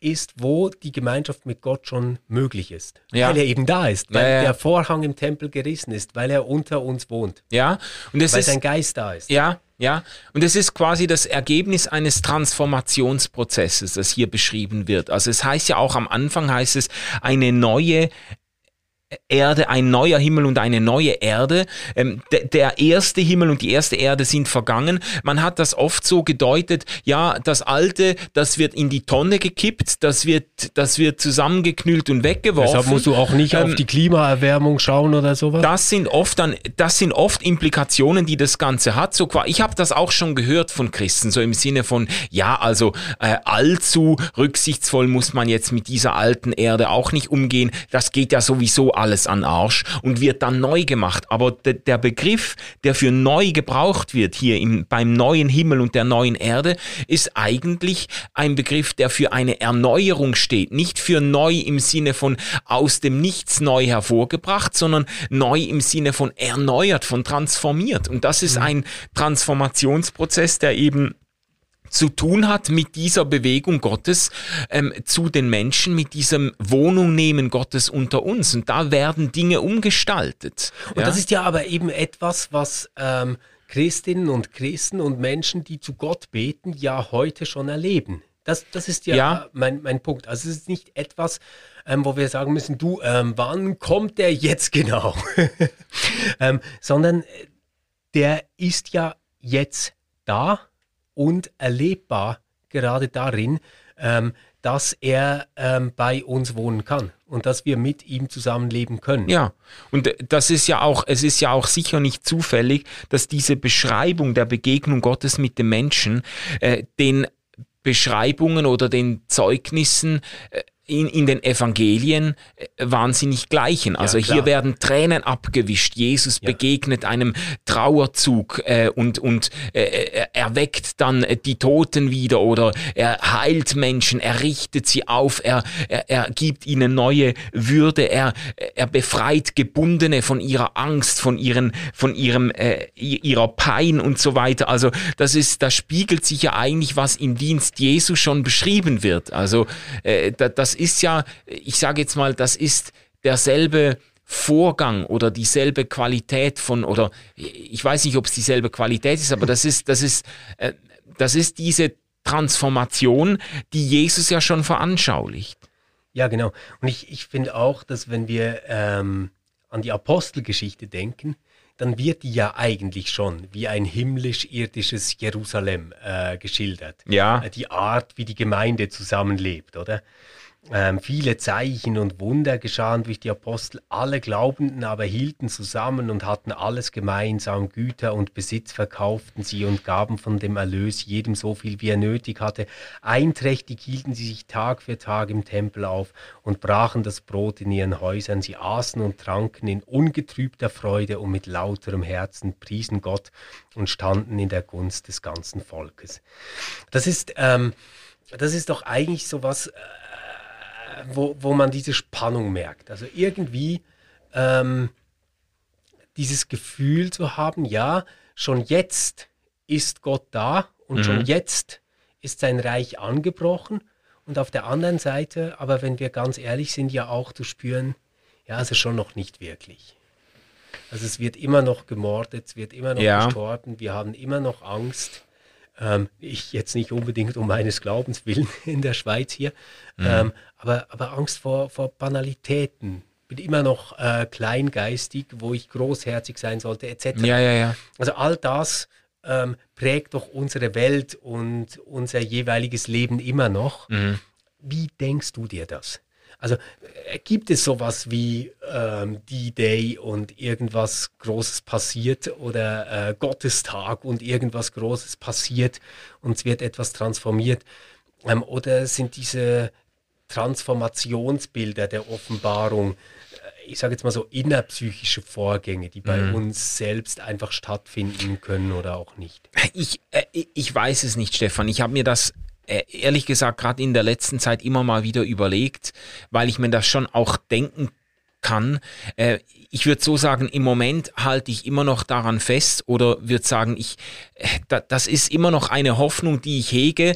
ist, wo die Gemeinschaft mit Gott schon möglich ist. Ja. Weil er eben da ist, weil ja, der Vorhang im Tempel gerissen ist, weil er unter uns wohnt. Ja, und es weil ist, sein Geist da ist. Ja, ja, und es ist quasi das Ergebnis eines Transformationsprozesses, das hier beschrieben wird. Also es heißt ja auch am Anfang heißt es eine neue Erde, ein neuer Himmel und eine neue Erde. Ähm, der erste Himmel und die erste Erde sind vergangen. Man hat das oft so gedeutet, ja, das Alte, das wird in die Tonne gekippt, das wird, das wird zusammengeknüllt und weggeworfen. Deshalb musst du auch nicht ähm, auf die Klimaerwärmung schauen oder sowas. Das sind oft dann, das sind oft Implikationen, die das Ganze hat. So, ich habe das auch schon gehört von Christen, so im Sinne von, ja, also äh, allzu rücksichtsvoll muss man jetzt mit dieser alten Erde auch nicht umgehen. Das geht ja sowieso alles an Arsch und wird dann neu gemacht. Aber de, der Begriff, der für neu gebraucht wird hier im, beim neuen Himmel und der neuen Erde, ist eigentlich ein Begriff, der für eine Erneuerung steht. Nicht für neu im Sinne von aus dem Nichts neu hervorgebracht, sondern neu im Sinne von erneuert, von transformiert. Und das ist mhm. ein Transformationsprozess, der eben zu tun hat mit dieser Bewegung Gottes ähm, zu den Menschen, mit diesem Wohnung nehmen Gottes unter uns. Und da werden Dinge umgestaltet. Und ja? das ist ja aber eben etwas, was ähm, Christinnen und Christen und Menschen, die zu Gott beten, ja heute schon erleben. Das, das ist ja, ja. Mein, mein Punkt. Also es ist nicht etwas, ähm, wo wir sagen müssen, du, ähm, wann kommt der jetzt genau? ähm, sondern äh, der ist ja jetzt da und erlebbar gerade darin, ähm, dass er ähm, bei uns wohnen kann und dass wir mit ihm zusammenleben können. Ja, und das ist ja auch, es ist ja auch sicher nicht zufällig, dass diese Beschreibung der Begegnung Gottes mit dem Menschen äh, den Beschreibungen oder den Zeugnissen äh, in, in den Evangelien äh, wahnsinnig gleichen. Also ja, hier werden Tränen abgewischt. Jesus ja. begegnet einem Trauerzug äh, und, und äh, äh er weckt dann die Toten wieder oder er heilt Menschen, er richtet sie auf, er, er, er gibt ihnen neue Würde, er, er befreit Gebundene von ihrer Angst, von, ihren, von ihrem, äh, ihrer Pein und so weiter. Also das ist, da spiegelt sich ja eigentlich, was im Dienst Jesu schon beschrieben wird. Also äh, das ist ja, ich sage jetzt mal, das ist derselbe Vorgang oder dieselbe Qualität von, oder ich weiß nicht, ob es dieselbe Qualität ist, aber das ist, das ist, äh, das ist diese Transformation, die Jesus ja schon veranschaulicht. Ja, genau. Und ich, ich finde auch, dass wenn wir ähm, an die Apostelgeschichte denken, dann wird die ja eigentlich schon wie ein himmlisch-irdisches Jerusalem äh, geschildert. Ja. Äh, die Art, wie die Gemeinde zusammenlebt, oder? Ähm, viele Zeichen und Wunder geschahen durch die Apostel. Alle Glaubenden aber hielten zusammen und hatten alles gemeinsam. Güter und Besitz verkauften sie und gaben von dem Erlös jedem so viel, wie er nötig hatte. Einträchtig hielten sie sich Tag für Tag im Tempel auf und brachen das Brot in ihren Häusern. Sie aßen und tranken in ungetrübter Freude und mit lauterem Herzen priesen Gott und standen in der Gunst des ganzen Volkes. Das ist, ähm, das ist doch eigentlich so was. Äh, wo, wo man diese Spannung merkt. Also irgendwie ähm, dieses Gefühl zu haben, ja, schon jetzt ist Gott da und mhm. schon jetzt ist sein Reich angebrochen. Und auf der anderen Seite, aber wenn wir ganz ehrlich sind, ja auch zu spüren, ja, also schon noch nicht wirklich. Also es wird immer noch gemordet, es wird immer noch ja. gestorben, wir haben immer noch Angst. Ähm, ich jetzt nicht unbedingt um meines Glaubens willen in der Schweiz hier, mhm. ähm, aber, aber Angst vor, vor Banalitäten. Bin immer noch äh, kleingeistig, wo ich großherzig sein sollte, etc. Ja, ja, ja. Also all das ähm, prägt doch unsere Welt und unser jeweiliges Leben immer noch. Mhm. Wie denkst du dir das? Also äh, gibt es sowas wie ähm, D-Day und irgendwas Großes passiert oder äh, Gottestag und irgendwas Großes passiert und es wird etwas transformiert? Ähm, oder sind diese Transformationsbilder der Offenbarung, äh, ich sage jetzt mal so innerpsychische Vorgänge, die bei mhm. uns selbst einfach stattfinden können oder auch nicht? Ich, äh, ich weiß es nicht, Stefan. Ich habe mir das ehrlich gesagt gerade in der letzten Zeit immer mal wieder überlegt, weil ich mir das schon auch denken kann. Äh, ich würde so sagen, im Moment halte ich immer noch daran fest oder würde sagen, ich, äh, das ist immer noch eine Hoffnung, die ich hege,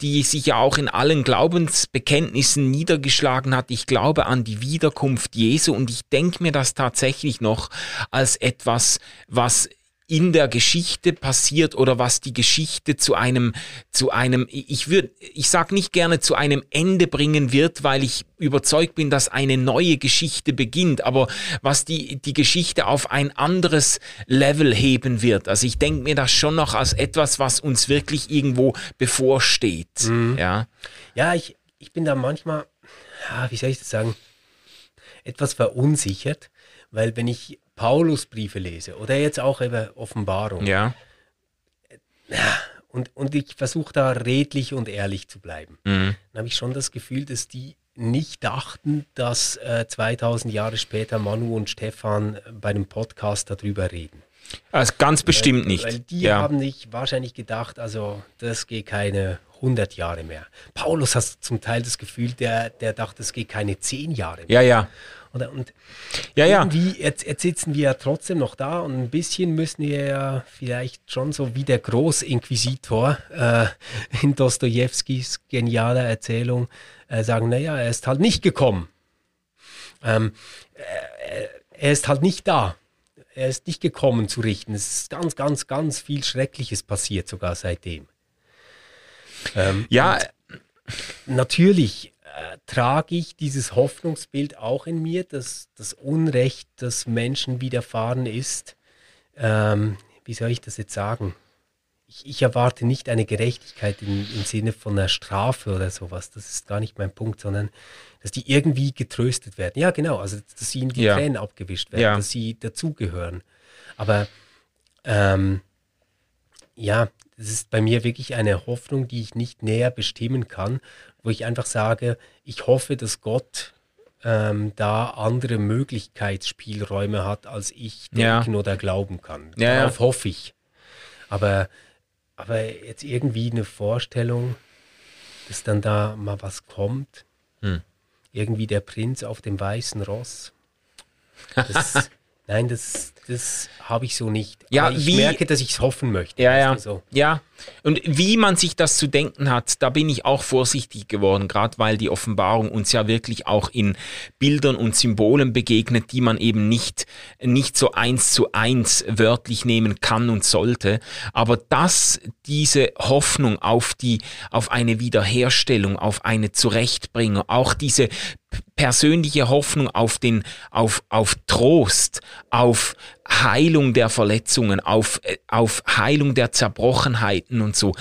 die sich ja auch in allen Glaubensbekenntnissen niedergeschlagen hat. Ich glaube an die Wiederkunft Jesu und ich denke mir das tatsächlich noch als etwas, was in der Geschichte passiert oder was die Geschichte zu einem, zu einem, ich würde, ich sag nicht gerne zu einem Ende bringen wird, weil ich überzeugt bin, dass eine neue Geschichte beginnt, aber was die, die Geschichte auf ein anderes Level heben wird. Also ich denke mir das schon noch als etwas, was uns wirklich irgendwo bevorsteht. Mhm. Ja, ja ich, ich bin da manchmal, ja, wie soll ich das sagen, etwas verunsichert, weil wenn ich Paulusbriefe lese oder jetzt auch eben Offenbarung. Ja. Und, und ich versuche da redlich und ehrlich zu bleiben. Mhm. Dann habe ich schon das Gefühl, dass die nicht dachten, dass äh, 2000 Jahre später Manu und Stefan bei dem Podcast darüber reden. Also ganz bestimmt weil, nicht. Weil die ja. haben nicht wahrscheinlich gedacht, also das geht keine 100 Jahre mehr. Paulus hat zum Teil das Gefühl, der, der dachte, es geht keine 10 Jahre mehr. Ja, ja. Oder, und ja, ja. irgendwie, jetzt, jetzt sitzen wir ja trotzdem noch da und ein bisschen müssen wir ja vielleicht schon so wie der Großinquisitor äh, in Dostojewskis genialer Erzählung äh, sagen, naja, er ist halt nicht gekommen. Ähm, äh, er ist halt nicht da. Er ist nicht gekommen zu richten. Es ist ganz, ganz, ganz viel Schreckliches passiert sogar seitdem. Ähm, ja. Natürlich äh, trage ich dieses Hoffnungsbild auch in mir, dass das Unrecht, das Menschen widerfahren ist, ähm, wie soll ich das jetzt sagen? Ich, ich erwarte nicht eine Gerechtigkeit im, im, Sinne von einer Strafe oder sowas. Das ist gar nicht mein Punkt, sondern dass die irgendwie getröstet werden. Ja, genau, also dass ihnen die ja. Tränen abgewischt werden, ja. dass sie dazugehören. Aber ähm, ja, das ist bei mir wirklich eine Hoffnung, die ich nicht näher bestimmen kann, wo ich einfach sage, ich hoffe, dass Gott ähm, da andere Möglichkeitsspielräume hat, als ich denken ja. oder glauben kann. Ja, Darauf ja. hoffe ich. Aber, aber jetzt irgendwie eine Vorstellung, dass dann da mal was kommt. Hm. Irgendwie der Prinz auf dem weißen Ross. Das, nein, das, das habe ich so nicht. Ja, Aber ich wie, merke, dass ich es hoffen möchte. Ja, ja. So. ja. Und wie man sich das zu denken hat, da bin ich auch vorsichtig geworden, gerade weil die Offenbarung uns ja wirklich auch in Bildern und Symbolen begegnet, die man eben nicht, nicht so eins zu eins wörtlich nehmen kann und sollte. Aber dass diese Hoffnung auf die, auf eine Wiederherstellung, auf eine Zurechtbringung, auch diese persönliche Hoffnung auf den, auf, auf Trost, auf Heilung der Verletzungen, auf, äh, auf Heilung der Zerbrochenheiten und so.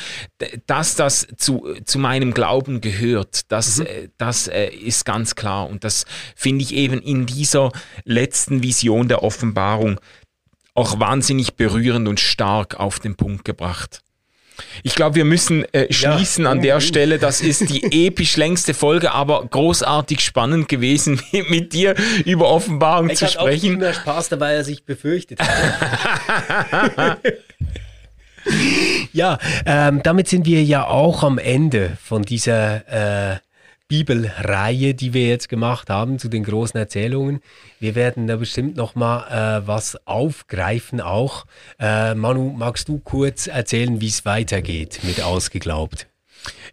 Dass das zu, zu meinem Glauben gehört, das, mhm. Äh, das äh, ist ganz klar. Und das finde ich eben in dieser letzten Vision der Offenbarung auch wahnsinnig berührend und stark auf den Punkt gebracht. Ich glaube, wir müssen äh, schließen ja. an der Stelle. Das ist die episch längste Folge, aber großartig spannend gewesen, mit dir über Offenbarung ich zu sprechen. Ich hatte mehr Spaß dabei, als ich befürchtet habe. ja, ähm, damit sind wir ja auch am Ende von dieser äh, Bibelreihe, die wir jetzt gemacht haben zu den großen Erzählungen. Wir werden da bestimmt noch mal äh, was aufgreifen auch. Äh, Manu, magst du kurz erzählen, wie es weitergeht mit Ausgeglaubt?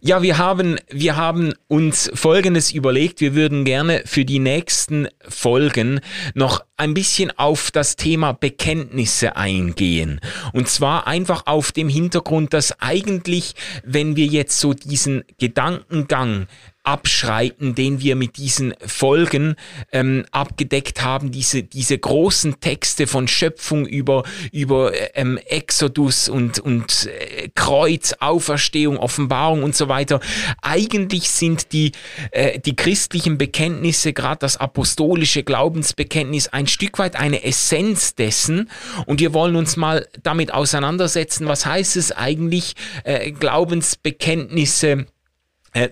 Ja, wir haben, wir haben uns Folgendes überlegt. Wir würden gerne für die nächsten Folgen noch ein bisschen auf das Thema Bekenntnisse eingehen. Und zwar einfach auf dem Hintergrund, dass eigentlich, wenn wir jetzt so diesen Gedankengang abschreiten, den wir mit diesen Folgen ähm, abgedeckt haben, diese, diese großen Texte von Schöpfung über, über ähm, Exodus und, und äh, Kreuz, Auferstehung, Offenbarung und so weiter. Eigentlich sind die, äh, die christlichen Bekenntnisse, gerade das apostolische Glaubensbekenntnis, ein Stück weit eine Essenz dessen. Und wir wollen uns mal damit auseinandersetzen, was heißt es eigentlich, äh, Glaubensbekenntnisse,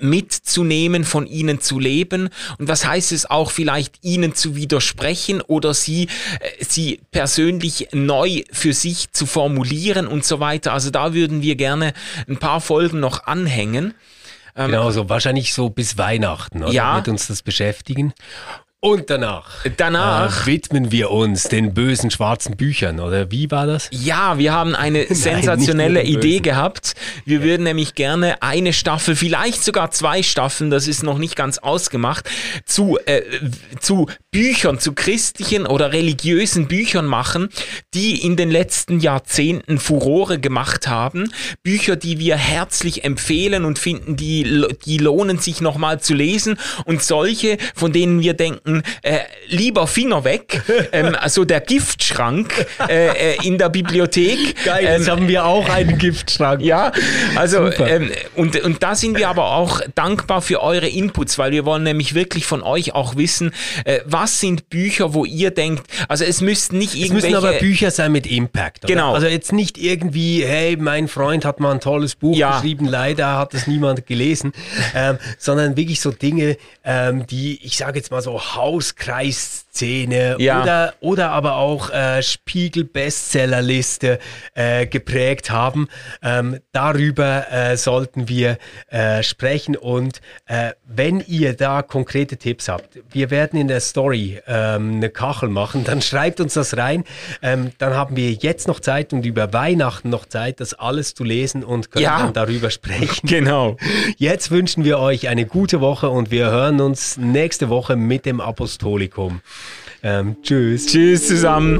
mitzunehmen, von ihnen zu leben und was heißt es auch vielleicht ihnen zu widersprechen oder sie, äh, sie persönlich neu für sich zu formulieren und so weiter. Also da würden wir gerne ein paar Folgen noch anhängen. Ähm, genau, so wahrscheinlich so bis Weihnachten, oder? Ja. Wird uns das beschäftigen. Und danach, danach äh, widmen wir uns den bösen schwarzen Büchern, oder wie war das? Ja, wir haben eine Nein, sensationelle Idee gehabt. Wir ja. würden nämlich gerne eine Staffel, vielleicht sogar zwei Staffeln, das ist noch nicht ganz ausgemacht, zu, äh, zu Büchern, zu christlichen oder religiösen Büchern machen, die in den letzten Jahrzehnten Furore gemacht haben. Bücher, die wir herzlich empfehlen und finden, die, die lohnen sich nochmal zu lesen und solche, von denen wir denken, denken, äh, lieber Finger weg, ähm, also der Giftschrank äh, äh, in der Bibliothek. Geil, ähm, jetzt haben wir auch einen Giftschrank. Ja, also ähm, und, und da sind wir aber auch dankbar für eure Inputs, weil wir wollen nämlich wirklich von euch auch wissen, äh, was sind Bücher, wo ihr denkt, also es müssten nicht irgendwelche... Es müssen aber Bücher sein mit Impact. Oder? Genau. Also jetzt nicht irgendwie, hey, mein Freund hat mal ein tolles Buch ja. geschrieben, leider hat es niemand gelesen, ähm, sondern wirklich so Dinge, ähm, die, ich sage jetzt mal so, Hauskreisszene ja. oder, oder aber auch äh, Spiegel-Bestsellerliste äh, geprägt haben. Ähm, darüber äh, sollten wir äh, sprechen und äh, wenn ihr da konkrete Tipps habt, wir werden in der Story ähm, eine Kachel machen, dann schreibt uns das rein. Ähm, dann haben wir jetzt noch Zeit und über Weihnachten noch Zeit, das alles zu lesen und können ja. dann darüber sprechen. Genau. Jetzt wünschen wir euch eine gute Woche und wir hören uns nächste Woche mit dem Apostolikum. Ähm, tschüss. Tschüss zusammen.